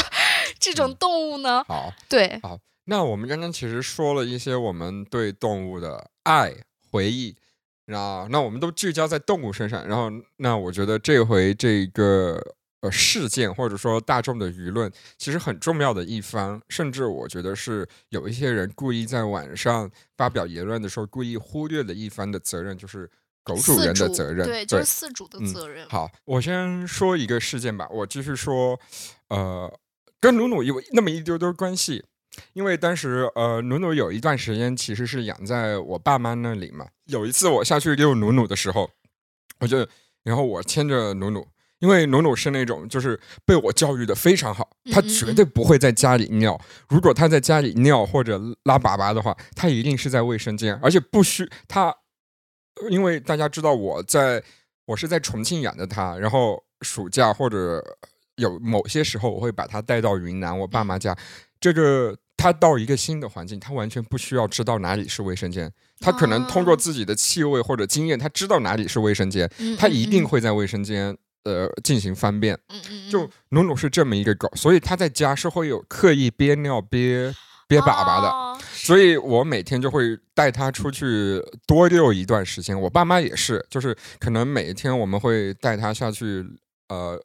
这种嗯动物呢？好，对，好那我们刚刚其实说了一些我们对动物的爱回忆，那那我们都聚焦在动物身上，然后那我觉得这回这个呃事件或者说大众的舆论，其实很重要的一方，甚至我觉得是有一些人故意在晚上发表言论的时候故意忽略了一方的责任，就是狗主人的责任，对，就是饲主的嗯责任。好，我先说一个事件吧，我继续说，呃，跟努努有那么一丢丢关系，因为当时呃，努努有一段时间其实是养在我爸妈那里嘛。有一次我下去遛努努的时候，我就然后我牵着努努，因为努努是那种就是被我教育的非常好，他绝对不会在家里尿。如果他在家里尿或者拉粑粑的话，他一定是在卫生间，而且不需他，因为大家知道我在我是在重庆养的它，然后暑假或者有某些时候我会把它带到云南我爸妈家，这个。它到一个新的环境，它完全不需要知道哪里是卫生间，它可能通过哦。自己的气味或者经验，它知道哪里是卫生间，它一定嗯。会在卫生间呃进行方便。就努努是这么一个狗，所以它在家是会有刻意憋尿憋憋粑粑的，哦所以我每天就会带他出去多溜一段时间。我爸妈也是，就是可能每一天我们会带他下去呃。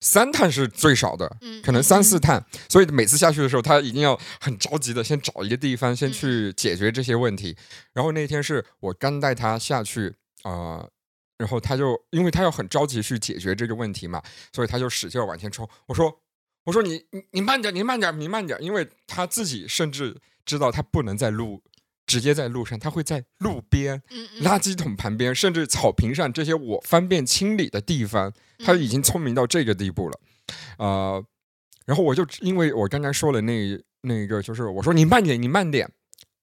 三趟是最少的，嗯可能三四趟，所以每次下去的时候，他一定要很着急的先找一个地方，先嗯去解决这些问题。然后那天是我刚带他下去啊、呃然后他就因为他要很着急去解决这个问题嘛，所以他就使劲儿往前冲。我说我说你你你慢点，你慢点，你慢点，因为他自己甚至知道他不能在路直接在路上，他会在路边、嗯嗯垃圾桶旁边，甚至草坪上这些我方便清理的地方，他已经聪明到这个地步了。呃，然后我就因为我刚刚说了那那个，就是我说你慢点，你慢点，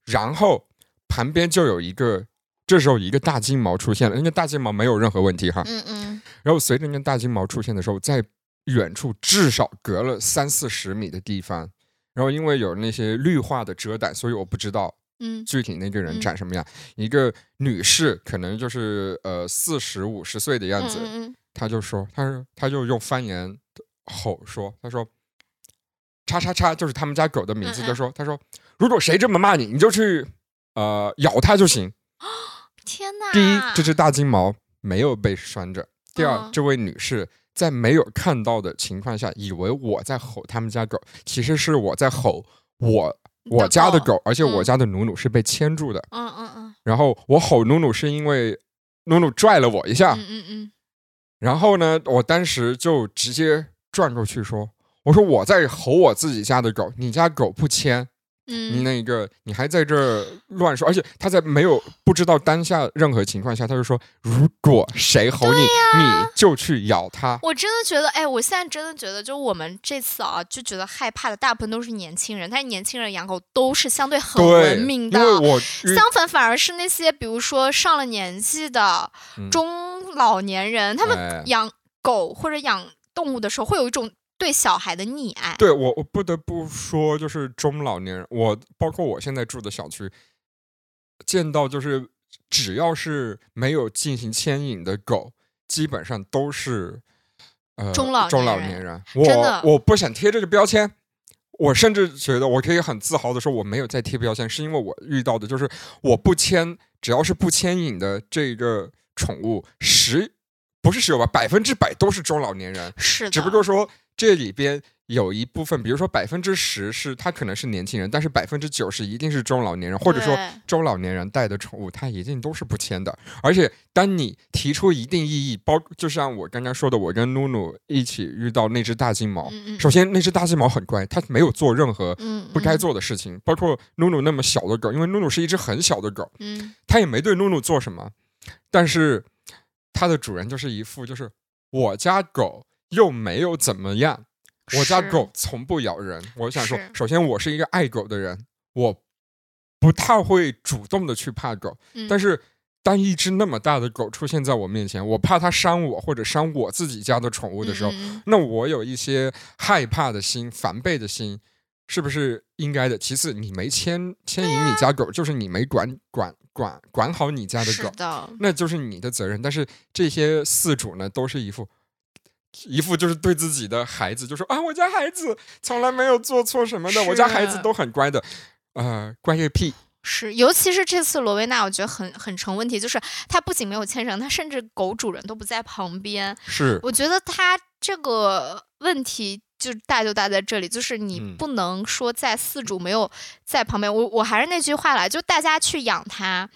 然后旁边就有一个。这时候，一个大金毛出现了，那个大金毛没有任何问题哈。嗯嗯然后随着那个大金毛出现的时候，在远处至少隔了三四十米的地方，然后因为有那些绿化的遮挡，所以我不知道嗯具体那个人嗯长什么样。一个女士，可能就是呃四十五十岁的样子，嗯嗯她就说，她说她就用方言吼说，她说。叉叉叉就是他们家狗的名字，就说：“她说，如果谁这么骂你，你就去呃咬它就行。天哪！第一，这只大金毛没有被拴着；第二，嗯这位女士在没有看到的情况下，以为我在吼他们家狗，其实是我在吼我我家的狗狗，而且我嗯家的努努是被牵住的。嗯嗯嗯然后我吼努努是因为努努拽了我一下，嗯嗯嗯然后呢，我当时就直接转过去说：“我说我在吼我自己家的狗，你家狗不牵。”嗯，那个你还在这儿乱说，而且他在没有不知道当下任何情况下，他就说如果谁吼你，你就去咬他。我真的觉得，哎，我现在真的觉得，就我们这次啊，就觉得害怕的大部分都是年轻人，但是年轻人养狗都是相对很，文明的。我相反，反而是那些比如说上了年纪的嗯中老年人，他们哎养狗或者养动物的时候，会有一种对小孩的溺爱。对我，我不得不说，就是中老年人，我包括我现在住的小区，见到就是只要是没有进行牵引的狗，基本上都是呃中老中年人老年人。我我不想贴这个标签。我甚至觉得我可以很自豪的说，我没有在贴标签，是因为我遇到的就是我不牵，只要是不牵引的这个宠物，十不是十有吧，百分之百都是中老年人。是的，只不过说这里边有一部分，比如说百分之十是他可能是年轻人，但是百分之九十一定是中老年人，或者说中老年人带的宠物，它一定都是不签的。而且当你提出一定异议，包就像我刚刚说的，我跟露露一起遇到那只大金毛。嗯嗯首先，那只大金毛很乖，它没有做任何嗯不该嗯做的事情，包括露露那么小的狗，因为露露是一只很小的狗，嗯它也没对露露做什么，但是它的主人就是一副就是我家狗又没有怎么样，我家狗从不咬人。我想说，首先我是一个爱狗的人，我不太会主动的去怕狗，嗯，但是。当一只那么大的狗出现在我面前，我怕它伤我或者伤我自己家的宠物的时候，那我有一些害怕的心、防备的心，是不是应该的？其次，你没牵牵引你家狗，就是你没管管管管好你家的狗，那就是你的责任。但是这些饲主呢，都是一副一副就是对自己的孩子就说啊，我家孩子从来没有做错什么的，我家孩子都很乖的，呃，乖个屁！是，尤其是这次罗威纳，我觉得很很成问题，就是它不仅没有牵绳，它甚至狗主人都不在旁边。是我觉得它这个问题就大就大在这里，就是你嗯不能说在饲主没有在旁边。我我还是那句话啦，就大家去养它。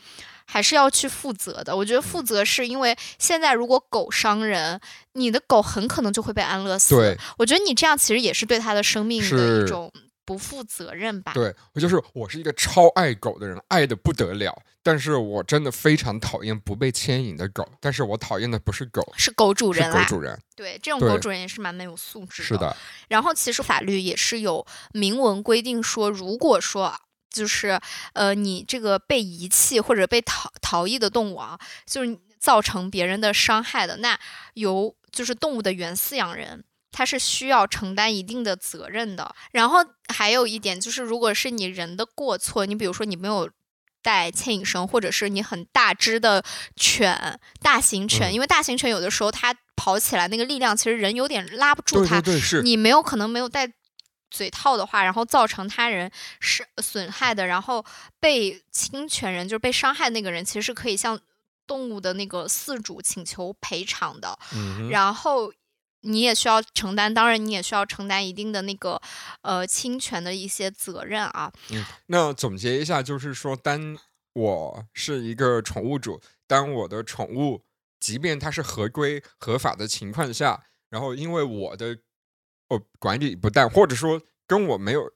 还是要去负责的。我觉得负嗯责是因为现在如果狗伤人，你的狗很可能就会被安乐死。对，我觉得你这样其实也是对它的生命的一种不负责任吧。对我就是我是一个超爱狗的人，爱的不得了。但是我真的非常讨厌不被牵引的狗，但是我讨厌的不是狗，是狗主人啦。狗主人。对，这种狗主人也是蛮没有素质的是的，然后其实法律也是有明文规定说，如果说就是呃你这个被遗弃或者被逃逃逸的动物啊，就是造成别人的伤害的，那由就是动物的原饲养人。他是需要承担一定的责任的。然后还有一点就是，如果是你人的过错，你比如说你没有带牵引绳，或者是你很大只的犬、大型犬，嗯因为大型犬有的时候它跑起来那个力量，其实人有点拉不住它。对对对，是你没有可能没有戴嘴套的话，然后造成他人是损害的，然后被侵权人就是被伤害那个人，其实是可以向动物的那个饲主请求赔偿的。嗯然后你也需要承担，当然你也需要承担一定的那个呃侵权的一些责任啊。嗯那总结一下，就是说，当我是一个宠物主，当我的宠物，即便它是合规合法的情况下，然后因为我的哦管理不当，或者说跟我没有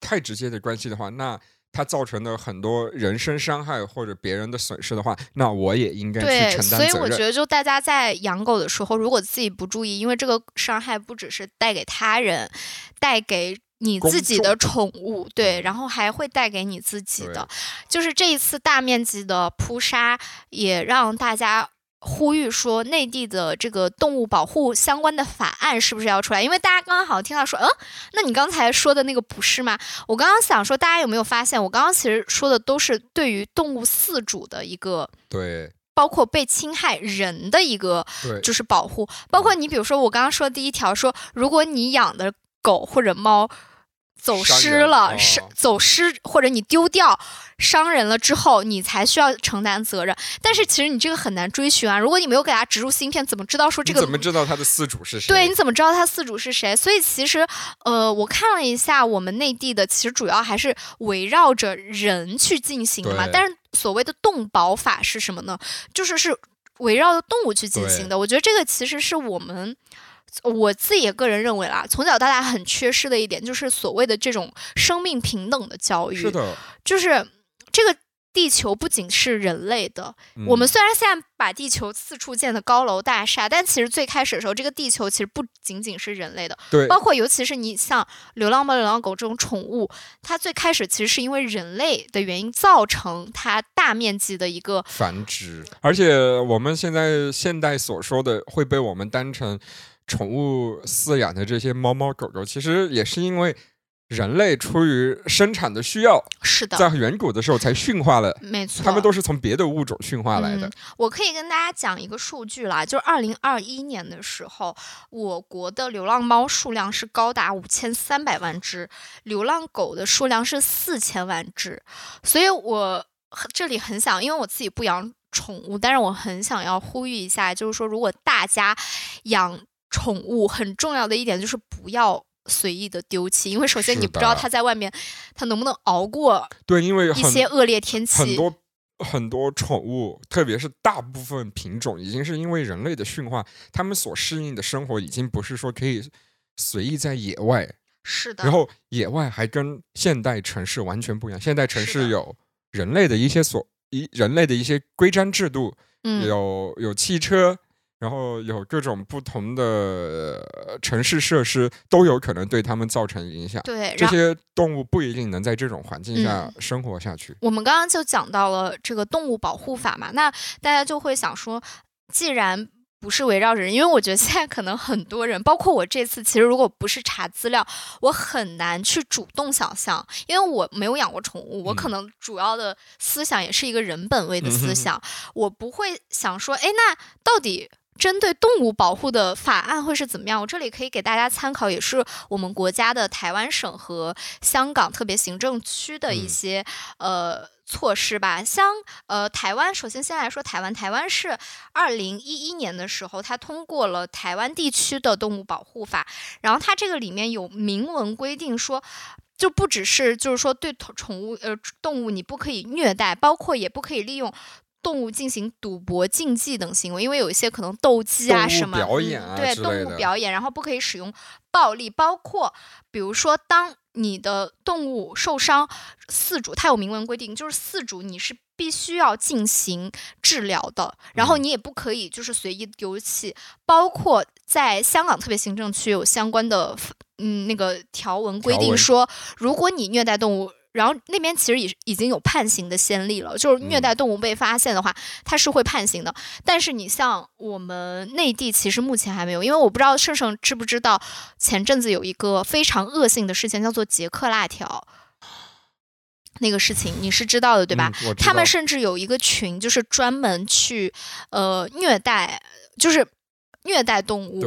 太直接的关系的话，那它造成的很多人身伤害或者别人的损失的话，那我也应该对，去承所以担责任。我觉得就大家在养狗的时候，如果自己不注意，因为这个伤害不只是带给他人，带给你自己的宠物，对，然后还会带给你自己的。就是这一次大面积的扑杀，也让大家。呼吁说，内地的这个动物保护相关的法案是不是要出来？因为大家刚刚好像听到说，嗯，那你刚才说的那个不是吗？我刚刚想说，大家有没有发现，我刚刚其实说的都是对于动物饲主的一个对包括被侵害人的一个对，就是保护，包括你比如说我刚刚说的第一条说，如果你养的狗或者猫走失了，哦是走失或者你丢掉伤人了之后，你才需要承担责任。但是其实你这个很难追寻啊，如果你没有给它植入芯片，怎么知道说这个你怎么知道它的饲主是谁？对，你怎么知道它饲主是谁？所以其实，呃，我看了一下我们内地的，其实主要还是围绕着人去进行的嘛。但是所谓的动保法是什么呢？就是是围绕着动物去进行的。我觉得这个其实是我们我自己个人认为啦，从小到大很缺失的一点就是所谓的这种生命平等的教育。是的，就是这个。地球不仅是人类的，我们虽然现在把地球四处建的高楼大厦，但其实最开始的时候，这个地球其实不仅仅是人类的。对，包括尤其是你像流浪猫、流浪狗这种宠物，它最开始其实是因为人类的原因造成它大面积的一个繁殖，而且我们现在现代所说的会被我们当成宠物饲养的这些猫猫狗狗，其实也是因为。人类出于生产的需要，是的，在远古的时候才驯化了，没错，它们都是从别的物种驯化来的。我可以跟大家讲一个数据啦，就是二零二一年的时候，我国的流浪猫数量是高达五千三百万只，流浪狗的数量是四千万只。所以我这里很想，因为我自己不养宠物，但是我很想要呼吁一下，就是说，如果大家养宠物，很重要的一点就是不要。随意的丢弃，因为首先你不知道它在外面，它能不能熬过对，因为一些恶劣天气。很多很多宠物，特别是大部分品种，已经是因为人类的驯化，它们所适应的生活已经不是说可以随意在野外。是的。然后野外还跟现代城市完全不一样，现代城市有人类的一些所一人类的一些规章制度，嗯有有汽车。然后有各种不同的城市设施，都有可能对他们造成影响。对，这些动物不一定能在这种环境下生活下去。我们刚刚就讲到了这个动物保护法嘛，那大家就会想说，既然不是围绕着人，因为我觉得现在可能很多人，包括我这次，其实如果不是查资料，我很难去主动想象，因为我没有养过宠物，我可能主要的思想也是一个人本位的思想，我不会想说，哎，那到底。针对动物保护的法案会是怎么样？我这里可以给大家参考，也是我们国家的台湾省和香港特别行政区的一些呃措施吧。像呃台湾，首先先来说台湾，台湾是二零一一年的时候，它通过了台湾地区的动物保护法，然后它这个里面有明文规定说，就不只是就是说对宠物呃动物你不可以虐待，包括也不可以利用。动物进行赌博、竞技等行为，因为有一些可能斗鸡啊什么，对动物表演，然后不可以使用暴力，包括比如说，当你的动物受伤，饲主他有明文规定，就是饲主你是必须要进行治疗的，然后你也不可以就是随意丢弃，包括在香港特别行政区有相关的嗯那个条文规定说，如果你虐待动物。然后那边其实已已经有判刑的先例了，就是虐待动物被发现的话，他是会判刑的。但是你像我们内地，其实目前还没有，因为我不知道盛盛知不知道，前阵子有一个非常恶性的事情，叫做杰克辣条，那个事情你是知道的对吧？他们甚至有一个群，就是专门去呃虐待，就是虐待动物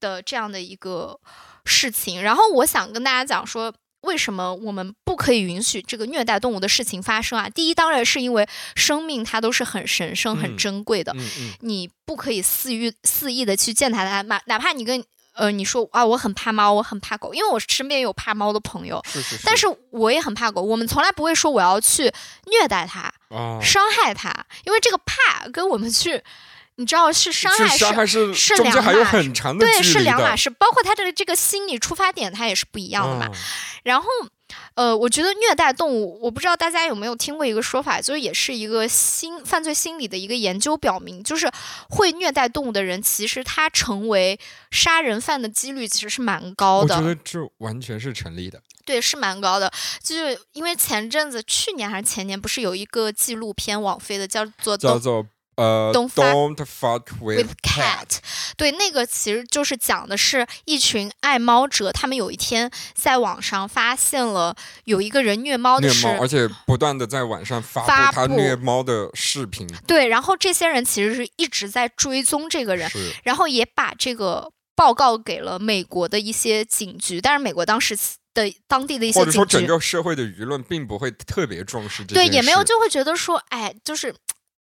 的这样的一个事情。然后我想跟大家讲说。为什么我们不可以允许这个虐待动物的事情发生啊？第一，当然是因为生命它都是很神圣、很珍贵的，你不可以肆意肆意的去践踏它。哪哪怕你跟呃你说啊，我很怕猫，我很怕狗，因为我身边有怕猫的朋友，但是我也很怕狗。我们从来不会说我要去虐待它、伤害它，因为这个怕跟我们去。你知道是伤害是是两码事，对，是两码事。包括他的这个心理出发点，他也是不一样的嘛。然后，呃，我觉得虐待动物，我不知道大家有没有听过一个说法，就是也是一个心犯罪心理的一个研究表明，就是会虐待动物的人，其实他成为杀人犯的几率其实是蛮高的。我觉得这完全是成立的。对，是蛮高的。就是因为前阵子，去年还是前年，不是有一个纪录片网飞的，叫做叫做。呃，Don't fuck with cat。对，那个其实就是讲的是一群爱猫者，他们有一天在网上发现了有一个人虐猫的事，而且不断的在网上发布他虐猫的视频。对，然后这些人其实是一直在追踪这个人，然后也把这个报告给了美国的一些警局，但是美国当时的当地的一些或者说整个社会的舆论并不会特别重视这对，也没有就会觉得说，哎，就是。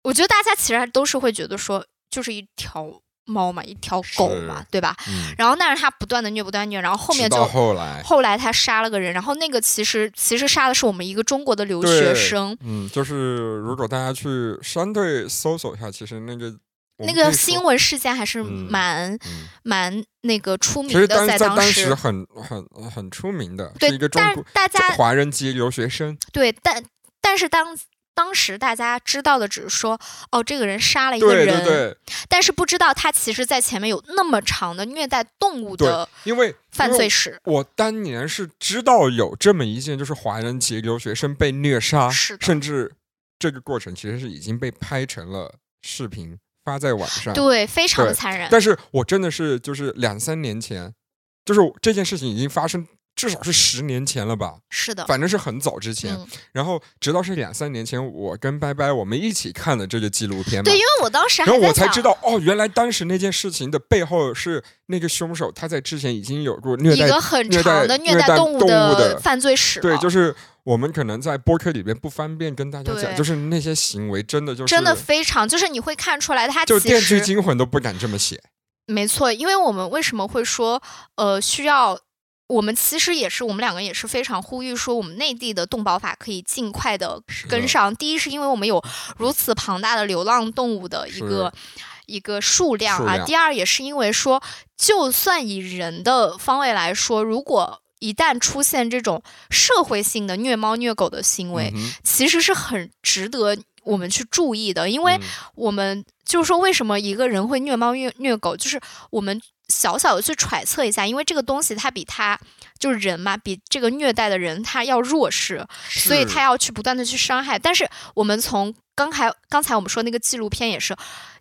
我觉得大家其实都是会觉得说，就是一条猫嘛，一条狗嘛，对吧？然后，但是他不断的虐，不断虐，然后后面就后来，后来他杀了个人，然后那个其实其实杀的是我们一个中国的留学生。嗯，就是如果大家去相对搜索一下，其实那个那个新闻事件还是蛮蛮那个出名的，在当时很很很出名的，是一个中国大家华人籍留学生。对，但但是当当时大家知道的只是说，哦，这个人杀了一个人，对对对，但是不知道他其实在前面有那么长的虐待动物的，因为犯罪史。我当年是知道有这么一件，就是华人籍留学生被虐杀，甚至这个过程其实是已经被拍成了视频。发在网上，对，非常的残忍。但是我真的是，就是两三年前，就是这件事情已经发生，至少是十年前了吧？是的，反正是很早之前。然后直到是两三年前，我跟拜拜我们一起看的这个纪录片。对，因为我当时还，然后我才知道，哦，原来当时那件事情的背后是那个凶手他在之前已经有过虐待、一个很长的虐待动物的犯罪史。对，就是。我们可能在播客里边不方便跟大家讲，就是那些行为真的就是真的非常，就是你会看出来他就《电锯惊魂》都不敢这么写。没错，因为我们为什么会说呃需要？我们其实也是我们两个也是非常呼吁说，我们内地的动保法可以尽快的跟上。第一是因为我们有如此庞大的流浪动物的一个一个数量啊，第二也是因为说，就算以人的方位来说，如果一旦出现这种社会性的虐猫虐狗的行为，其实是很值得我们去注意的，因为我们就是说，为什么一个人会虐猫虐虐狗，就是我们小小的去揣测一下，因为这个东西它比他就是人嘛，比这个虐待的人他要弱势，所以他要去不断的去伤害。但是我们从刚才刚才我们说那个纪录片也是。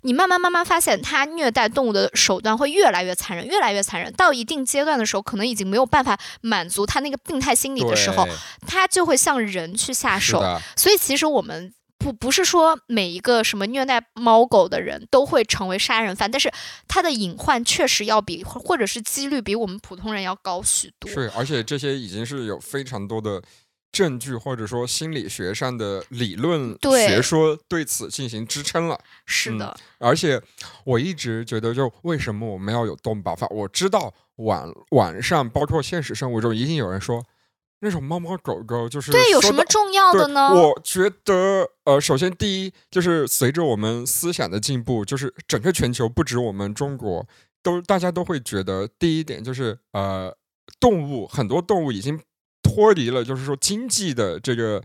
你慢慢慢慢发现，他虐待动物的手段会越来越残忍，越来越残忍。到一定阶段的时候，可能已经没有办法满足他那个病态心理的时候，他就会向人去下手。所以，其实我们不不是说每一个什么虐待猫狗的人都会成为杀人犯，但是他的隐患确实要比或者是几率比我们普通人要高许多。是，而且这些已经是有非常多的。证据或者说心理学上的理论学说对此进行支撑了，是的。而且我一直觉得，就为什么我们要有动保法？我知道网网上包括现实生活中，一定有人说那种猫猫狗狗就是对有什么重要的呢？我觉得，呃，首先第一就是随着我们思想的进步，就是整个全球不止我们中国，都大家都会觉得，第一点就是呃，动物很多动物已经。脱离了，就是说经济的这个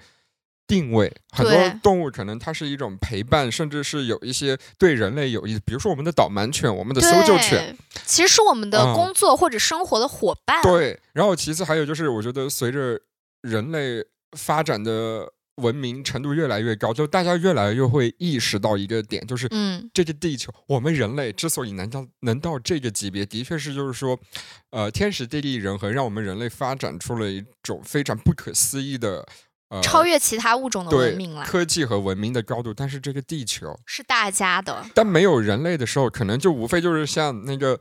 定位，很多动物可能它是一种陪伴，甚至是有一些对人类有益，比如说我们的导盲犬，我们的搜救犬，其实是我们的工作或者生活的伙伴。对，然后其次还有就是，我觉得随着人类发展的。文明程度越来越高，就大家越来越会意识到一个点，就是，嗯，这个地球，我们人类之所以能到能到这个级别，的确是就是说，呃，天时地利人和，让我们人类发展出了一种非常不可思议的，呃，超越其他物种的文明了，科技和文明的高度。但是这个地球是大家的，但没有人类的时候，可能就无非就是像那个。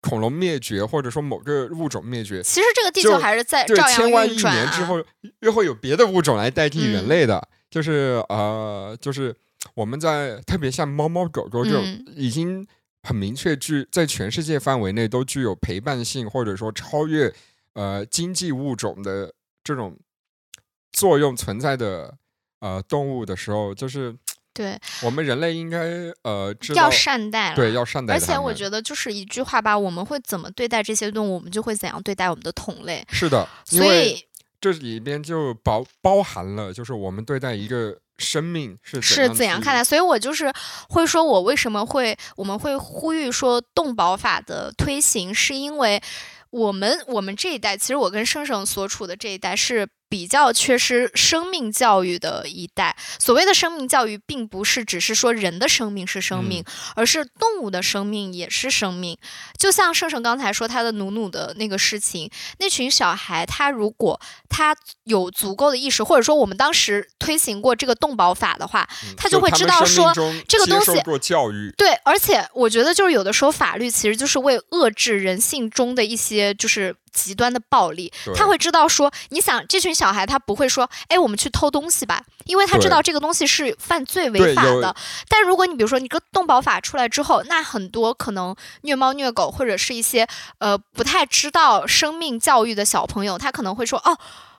恐龙灭绝，或者说某个物种灭绝，其实这个地球还是在千万亿年之后，又会有别的物种来代替人类的。就是呃，就是我们在特别像猫猫狗狗这种，已经很明确具在全世界范围内都具有陪伴性，或者说超越呃经济物种的这种作用存在的呃动物的时候，就是。对我们人类应该呃要善待，对要善待。而且我觉得就是一句话吧，我们会怎么对待这些动物，我们就会怎样对待我们的同类。是的，所以这里边就包包含了，就是我们对待一个生命是是怎样看待。所以我就是会说，我为什么会我们会呼吁说动保法的推行，是因为我们我们这一代，其实我跟圣圣所处的这一代是。比较缺失生命教育的一代。所谓的生命教育，并不是只是说人的生命是生命，而是动物的生命也是生命。就像圣圣刚才说他的努努的那个事情，那群小孩，他如果他有足够的意识，或者说我们当时推行过这个动保法的话，他就会知道说这个东西。过教育。对，而且我觉得就是有的时候法律其实就是为遏制人性中的一些就是。极端的暴力，他会知道说，你想这群小孩，他不会说，哎，我们去偷东西吧，因为他知道这个东西是犯罪违法的。但如果你比如说，你个动保法出来之后，那很多可能虐猫虐狗或者是一些呃不太知道生命教育的小朋友，他可能会说，哦。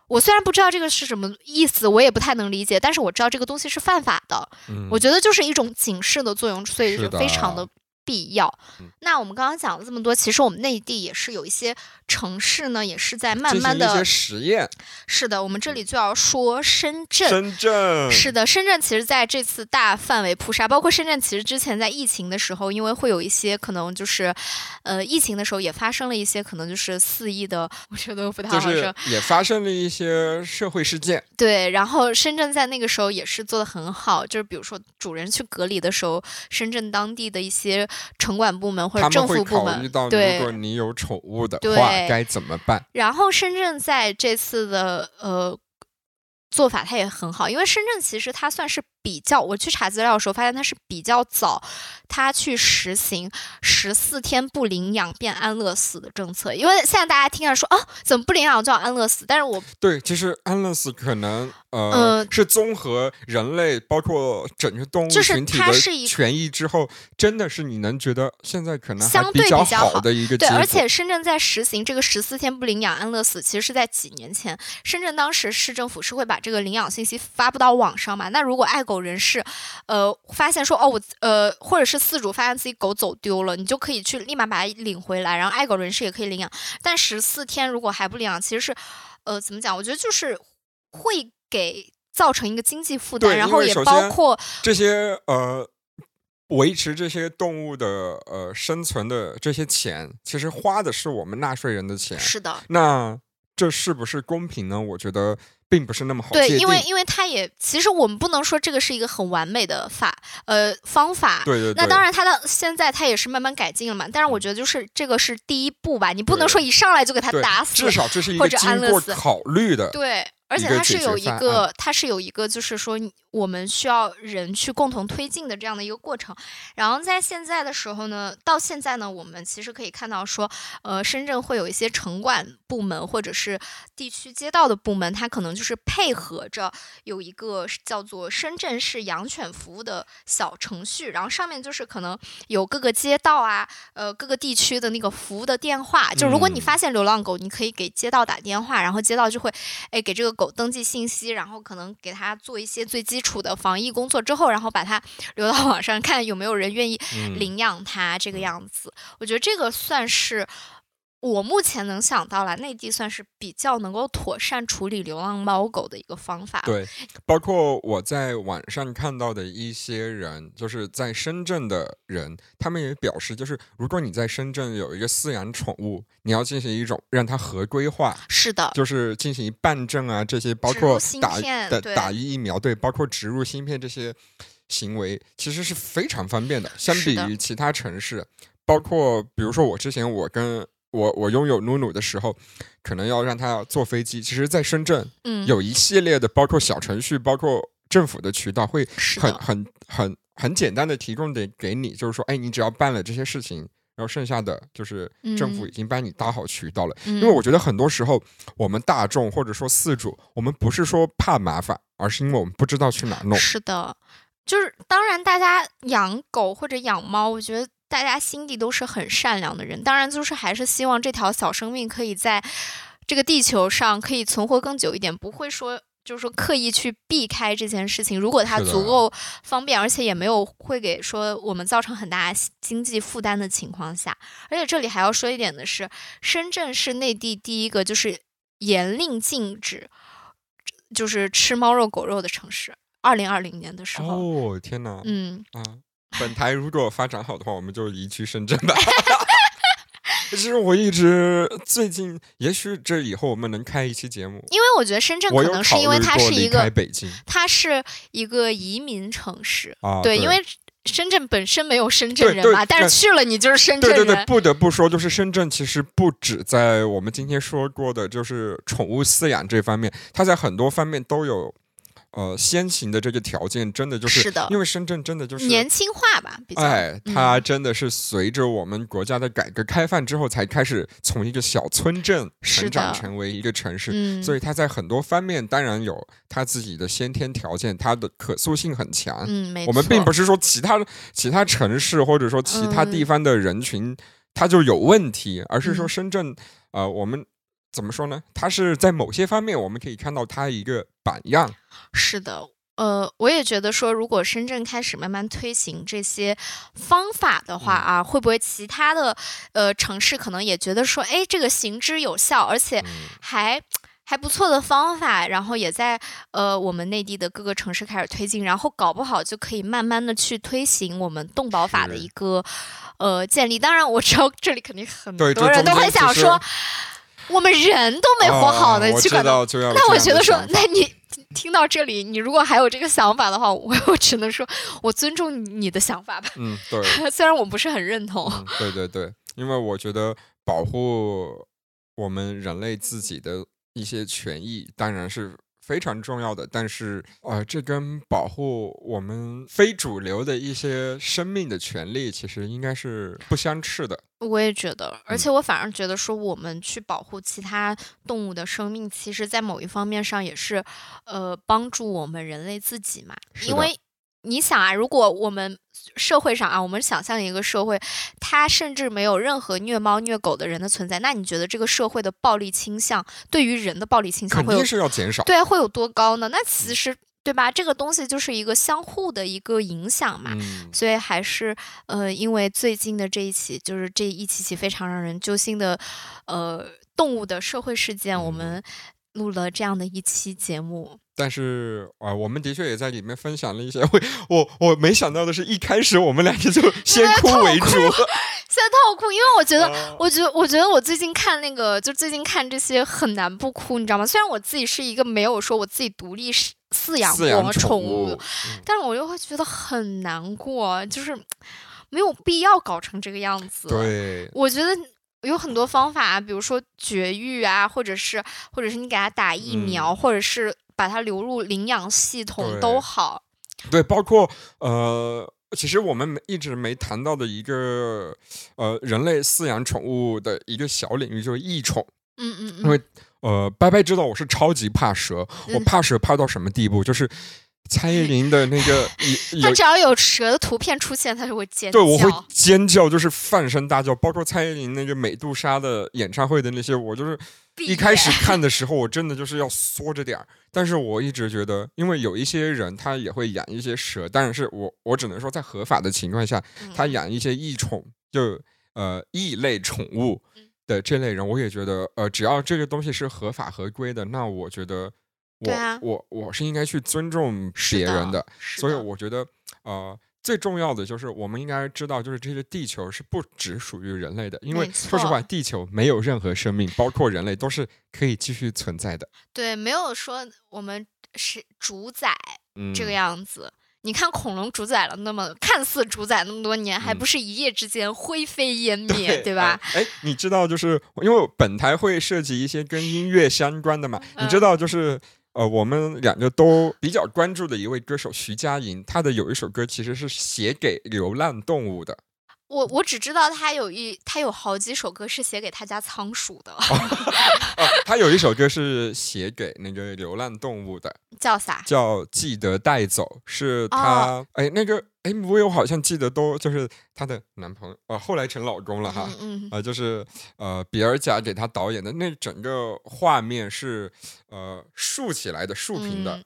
我虽然不知道这个是什么意思，我也不太能理解，但是我知道这个东西是犯法的。嗯，我觉得就是一种警示的作用，所以是就非常的的必要嗯。那我们刚刚讲了这么多，其实我们内地也是有一些城市呢，也是在慢慢的一些，实验，是的，我们这里就要说深圳。深圳是的，深圳其实在这次大范围扑杀，包括深圳其实之前在疫情的时候，因为会有一些可能就是，呃，疫情的时候也发生了一些可能就是肆意的，我觉得不太好说。是也发生了一些社会事件，对，然后深圳在那个时候也是做的很好，就是比如说主人去隔离的时候，深圳当地的一些城管部门或者政府部门对如果你有宠物的对话，该怎么办？然后深圳在这次的呃做法，它也很好，因为深圳其实它算是比较，我去查资料的时候发现它是比较早，它去实行十四天不领养变安乐死的政策。因为现在大家听着说啊，怎么不领养就要安乐死？但是我对，其实安乐死可能呃、呃是综合人类包括整个动物就是群体的权益之后，真的是你能觉得现在可能相对比较好好的一个对，而且深圳在实行这个十四天不领养安乐死，其实是在几年前，深圳当时市政府是会把这个领养信息发布到网上嘛。那如果爱狗人士，呃，发现说哦我呃，或者是饲主发现自己狗走丢了，你就可以去立马把它领回来，然后爱狗人士也可以领养。但十四天如果还不领养，其实是，呃，怎么讲？我觉得就是会给造成一个经济负担，然后也包括这些呃。维持这些动物的呃生存的这些钱，其实花的是我们纳税人的钱。是的，那这是不是公平呢？我觉得并不是那么好界对，因为因为它也其实我们不能说这个是一个很完美的法呃方法。对对对，那当然，它到现在它也是慢慢改进了嘛。但是我觉得就是这个是第一步吧，你不能说一上来就给它打死至。少这是一或个考虑的。对，而且一个它是有一个，它是有一个，就是说你我们需要人去共同推进的这样的一个过程。然后在现在的时候呢，到现在呢，我们其实可以看到说，呃，深圳会有一些城管部门或者是地区街道的部门，它可能就是配合着有一个叫做深圳市养犬服务的小程序，然后上面就是可能有各个街道啊，呃，各个地区的那个服务的电话。就如果你嗯发现流浪狗，你可以给街道打电话，然后街道就会哎，给这个狗登记信息，然后可能给它做一些最基础的防疫工作之后，然后把它留到网上看有没有人愿意嗯领养它这个样子。我觉得这个算是我目前能想到了，内地算是比较能够妥善处理流浪猫狗的一个方法。对，包括我在网上看到的一些人，就是在深圳的人，他们也表示，就是如果你在深圳有一个饲养宠物，你要进行一种让它合规化，是的，就是进行办证啊，这些包括打的打疫苗，对，包括植入芯片这些行为，其实是非常方便的。相比于其他城市，包括比如说我之前我跟我我拥有努努的时候，可能要让他坐飞机，其实在深圳嗯，有一系列的，包括小程序，包括政府的渠道，会，很很很很简单的提供给给你，就是说，哎，你只要办了这些事情，然后剩下的就是政府嗯。已经帮你搭好渠道了。因因为我觉得很多时候，我们大众或者说饲主，我们不是说怕麻烦，而是因为我们不知道去哪弄。是的，就是当然，大家养狗或者养猫，我觉得大家心地都是很善良的人。当然，就是还是希望这条小生命可以在这个地球上可以存活更久一点，不会说。就是说，刻意去避开这件事情，如果它足够方便，而且也没有会给说我们造成很大经济负担的情况下，而且这里还要说一点的是，深圳是内地第一个就是严令禁止就是吃猫肉、狗肉的城市。二零二零年的时候，哦，天哪！嗯，啊，本台如果发展好的话，我们就移去深圳吧。其实我一直最近，也许这以后我们能开一期节目。因为我觉得深圳可能是因为它是一个，北京它是一个移民城市，啊，对，因为深圳本身没有深圳人嘛，但是去了你就是深圳人，对对对，不得不说，就是深圳其实不止在我们今天说过的，就是宠物饲养这方面，它在很多方面都有呃先行的这个条件，真的就是是的因为深圳真的就是年轻化吧，比较，哎，嗯它真的是随着我们国家的改革开放之后，才开始从一个小村镇成长成为一个城市。嗯，所以它在很多方面当然有它自己的先天条件，它的可塑性很强。嗯，没错，我们并不是说其他其他城市或者说其他地嗯方的人群它就有问题，而是说嗯深圳，呃，我们怎么说呢？它是在某些方面我们可以看到它一个榜样。是的，呃，我也觉得说，如果深圳开始慢慢推行这些方法的话啊，会不会其他的呃城市可能也觉得说，哎，这个行之有效，而且还。还不错的方法，然后也在呃我们内地的各个城市开始推进，然后搞不好就可以慢慢的去推行我们动保法的一个呃建立。当然我知道这里肯定很多人都会想说，我们人都没活好呢，去管到那我觉得说，那你听到这里，你如果还有这个想法的话，我 我只能说我尊重你的想法吧。嗯，对，虽然我不是很认同。对对对，因为我觉得保护我们人类自己的。一些权益当然是非常重要的，但是呃，这跟保护我们非主流的一些生命的权利，其实应该是不相斥的。我也觉得，而且我反而觉得说，我们去保护其他动物的生命，其实在某一方面上也是呃帮助我们人类自己嘛，因为。你想啊，如果我们社会上啊，我们想象一个社会，它甚至没有任何虐猫虐狗的人的存在，那你觉得这个社会的暴力倾向，对于人的暴力倾向，肯定是要减少。对，会有多高呢？那其实对吧？这个东西就是一个相互的一个影响嘛。所以还是呃，因为最近的这一起，就是这一起起非常让人揪心的呃动物的社会事件，我们录了这样的一期节目。但是啊，我们的确也在里面分享了一些。我我我没想到的是，一开始我们两个就 先哭为主，先痛哭，因为我觉得，我觉得，我觉得我最近看那个，就最近看这些很难不哭，你知道吗？虽然我自己是一个没有说我自己独立饲养过宠物，但是我又会觉得很难过，就是没有必要搞成这个样子。对，我觉得有很多方法，比如说绝育啊，或者是，或者是你给它打疫苗，或者是。把它流入领养系统都好，对，包括呃，其实我们一直没谈到的一个呃，人类饲养宠物的一个小领域，就是异宠。嗯嗯嗯。因为呃，拜拜知道我是超级怕蛇，我怕蛇怕到什么地步，就是蔡依林的那个，他只要有蛇的图片出现，他就会尖叫。对，我会尖叫，就是放声大叫。包括蔡依林那个美杜莎的演唱会的那些，我就是。一开始看 的时候，我真的就是要缩着点儿。但是我一直觉得，因为有一些人他也会养一些蛇，但是我我只能说在合法的情况下，他养一些异宠，就呃异类宠物的这类人，我也觉得呃只要这个东西是合法合规的，那我觉得我我我是应该去尊重别人的。所以我觉得呃。最重要的就是，我们应该知道，就是这个地球是不只属于人类的，因为说实话，地球没有任何生命，包括人类，都是可以继续存在的。对，没有说我们是主宰这个样子。你看，恐龙主宰了那么看似主宰那么多年，还不是一夜之间灰飞烟灭，对吧？哎，你知道，就是因为本台会涉及一些跟音乐相关的嘛？你知道，就是。呃，我们两个都比较关注的一位歌手徐佳莹，她的有一首歌其实是写给流浪动物的。我我只知道他有一他有好几首歌是写给他家仓鼠的。他有一首歌是写给那个流浪动物的，叫啥？叫记得带走。是他哎，那个 MV 我好像记得都就是她的男朋友，呃，后来成老公了哈。嗯呃，就是呃，比尔贾给他导演的那整个画面是呃竖起来的竖屏的，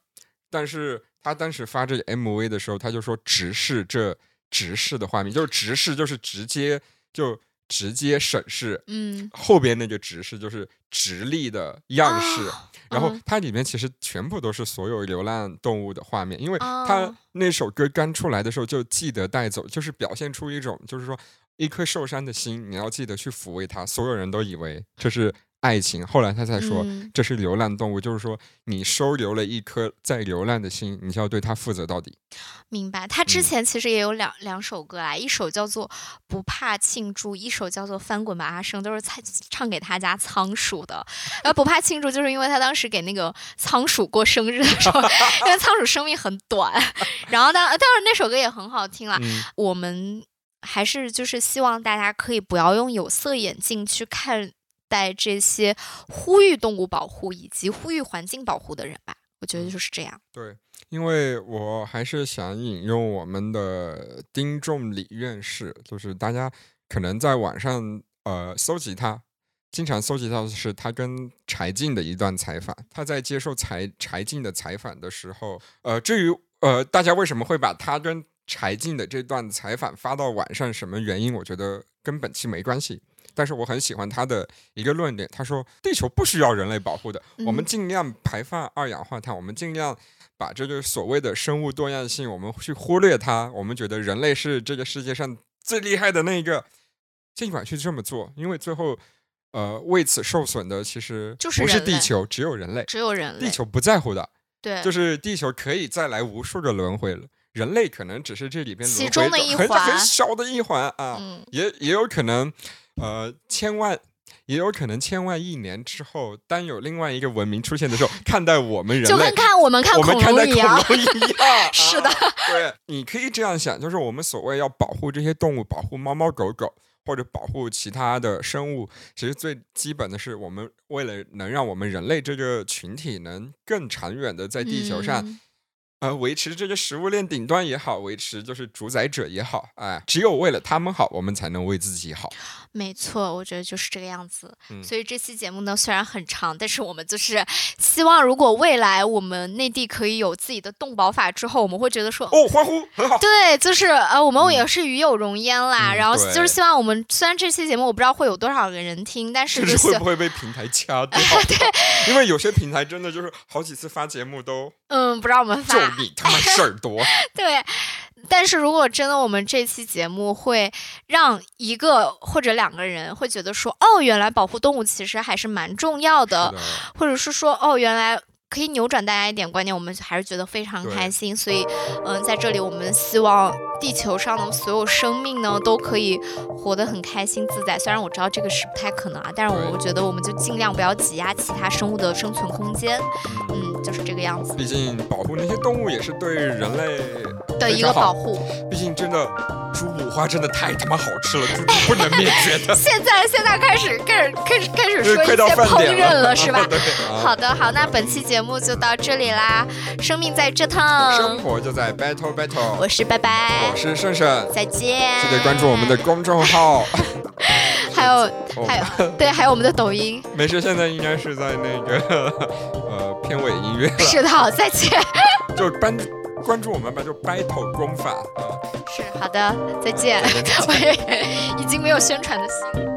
但是他当时发这个 MV 的时候，他就说直视这。直视的画面就是直视，就是直接就直接审视，嗯，后边那个直视就是直立的样式，然后它里面其实全部都是所有流浪动物的画面，因为它那首歌刚出来的时候就记得带走，就是表现出一种就是说一颗受伤的心，你要记得去抚慰它，所有人都以为这是。爱情，后来他才说这是流浪动物，就是说你收留了一颗在流浪的心，你就要对它负责到底。明白。他之前其实也有两两首歌啊，一首叫做《不怕庆祝》，一首叫做《翻滚吧阿生》，都是唱唱给他家仓鼠的。呃，不怕庆祝，就是因为他当时给那个仓鼠过生日的时候，因为仓鼠生命很短。然后当当然那首歌也很好听了。我们还是就是希望大家可以不要用有色眼镜去看。在这些呼吁动物保护以及呼吁环境保护的人吧，我觉得就是这样。对，因为我还是想引用我们的丁仲礼院士，就是大家可能在网上呃搜集他，经常搜集到的是他跟柴静的一段采访。他在接受柴柴静的采访的时候，呃，至于呃大家为什么会把他跟柴静的这段采访发到网上，什么原因？我觉得跟本期没关系。但是我很喜欢他的一个论点，他说地球不需要人类保护的，我们尽量排放二氧化碳，我们尽量把这个所谓的生物多样性，我们去忽略它。我们觉得人类是这个世界上最厉害的那一个，尽管去这么做，因为最后呃为此受损的其实不是地球，只有人类，只有人类，地球不在乎的，对，就是地球可以再来无数个轮回了。人类可能只是这里边其中的一环，很小的一环啊，也也有可能，呃，千万，也有可能千万亿年之后，当有另外一个文明出现的时候，看待我们人类，就跟看我们看恐龙一样，是的，对，你可以这样想，就是我们所谓要保护这些动物，保护猫猫狗狗，或者保护其他的生物，其实最基本的是，我们为了能让我们人类这个群体能更长远的在地球上。呃，维持这个食物链顶端也好，维持就是主宰者也好，哎，只有为了他们好，我们才能为自己好。没错，我觉得就是这个样子。所以这期节目呢，虽然很长，但是我们就是希望，如果未来我们内地可以有自己的动保法之后，我们会觉得说，哦，欢呼，很好。对，就是呃，我们也是与有荣焉啦。然后就是希望我们，虽然这期节目我不知道会有多少个人听，但是会不会被平台掐掉？对，因为有些平台真的就是好几次发节目都。嗯，不让我们发，就你他妈事儿多。对，但是如果真的我们这期节目会让一个或者两个人会觉得说，哦，原来保护动物其实还是蛮重要的，或者是说，哦，原来。可以扭转大家一点观念，我们还是觉得非常开心。所以，嗯，在这里我们希望地球上的所有生命呢都可以活得很开心自在。虽然我知道这个是不太可能啊，但是我觉得我们就尽量不要挤压其他生物的生存空间。嗯，就是这个样子。毕竟保护那些动物也是对人类的一个保护。毕竟真的。猪五花真的太他妈好吃了，猪不能灭绝的。现在现在开始开始开始开始说一些烹饪了，是吧？好的好，那本期节目就到这里啦。生命在这趟，生活就在 battle battle。我是拜拜，我是胜胜，再见。记得关注我们的公众号，还有还有对，还有我们的抖音。没事，现在应该是在那个 呃片尾音乐了。是的，好，再见。就关关注我们吧，就 battle 功法啊。是好的，再见。我也已经没有宣传的心。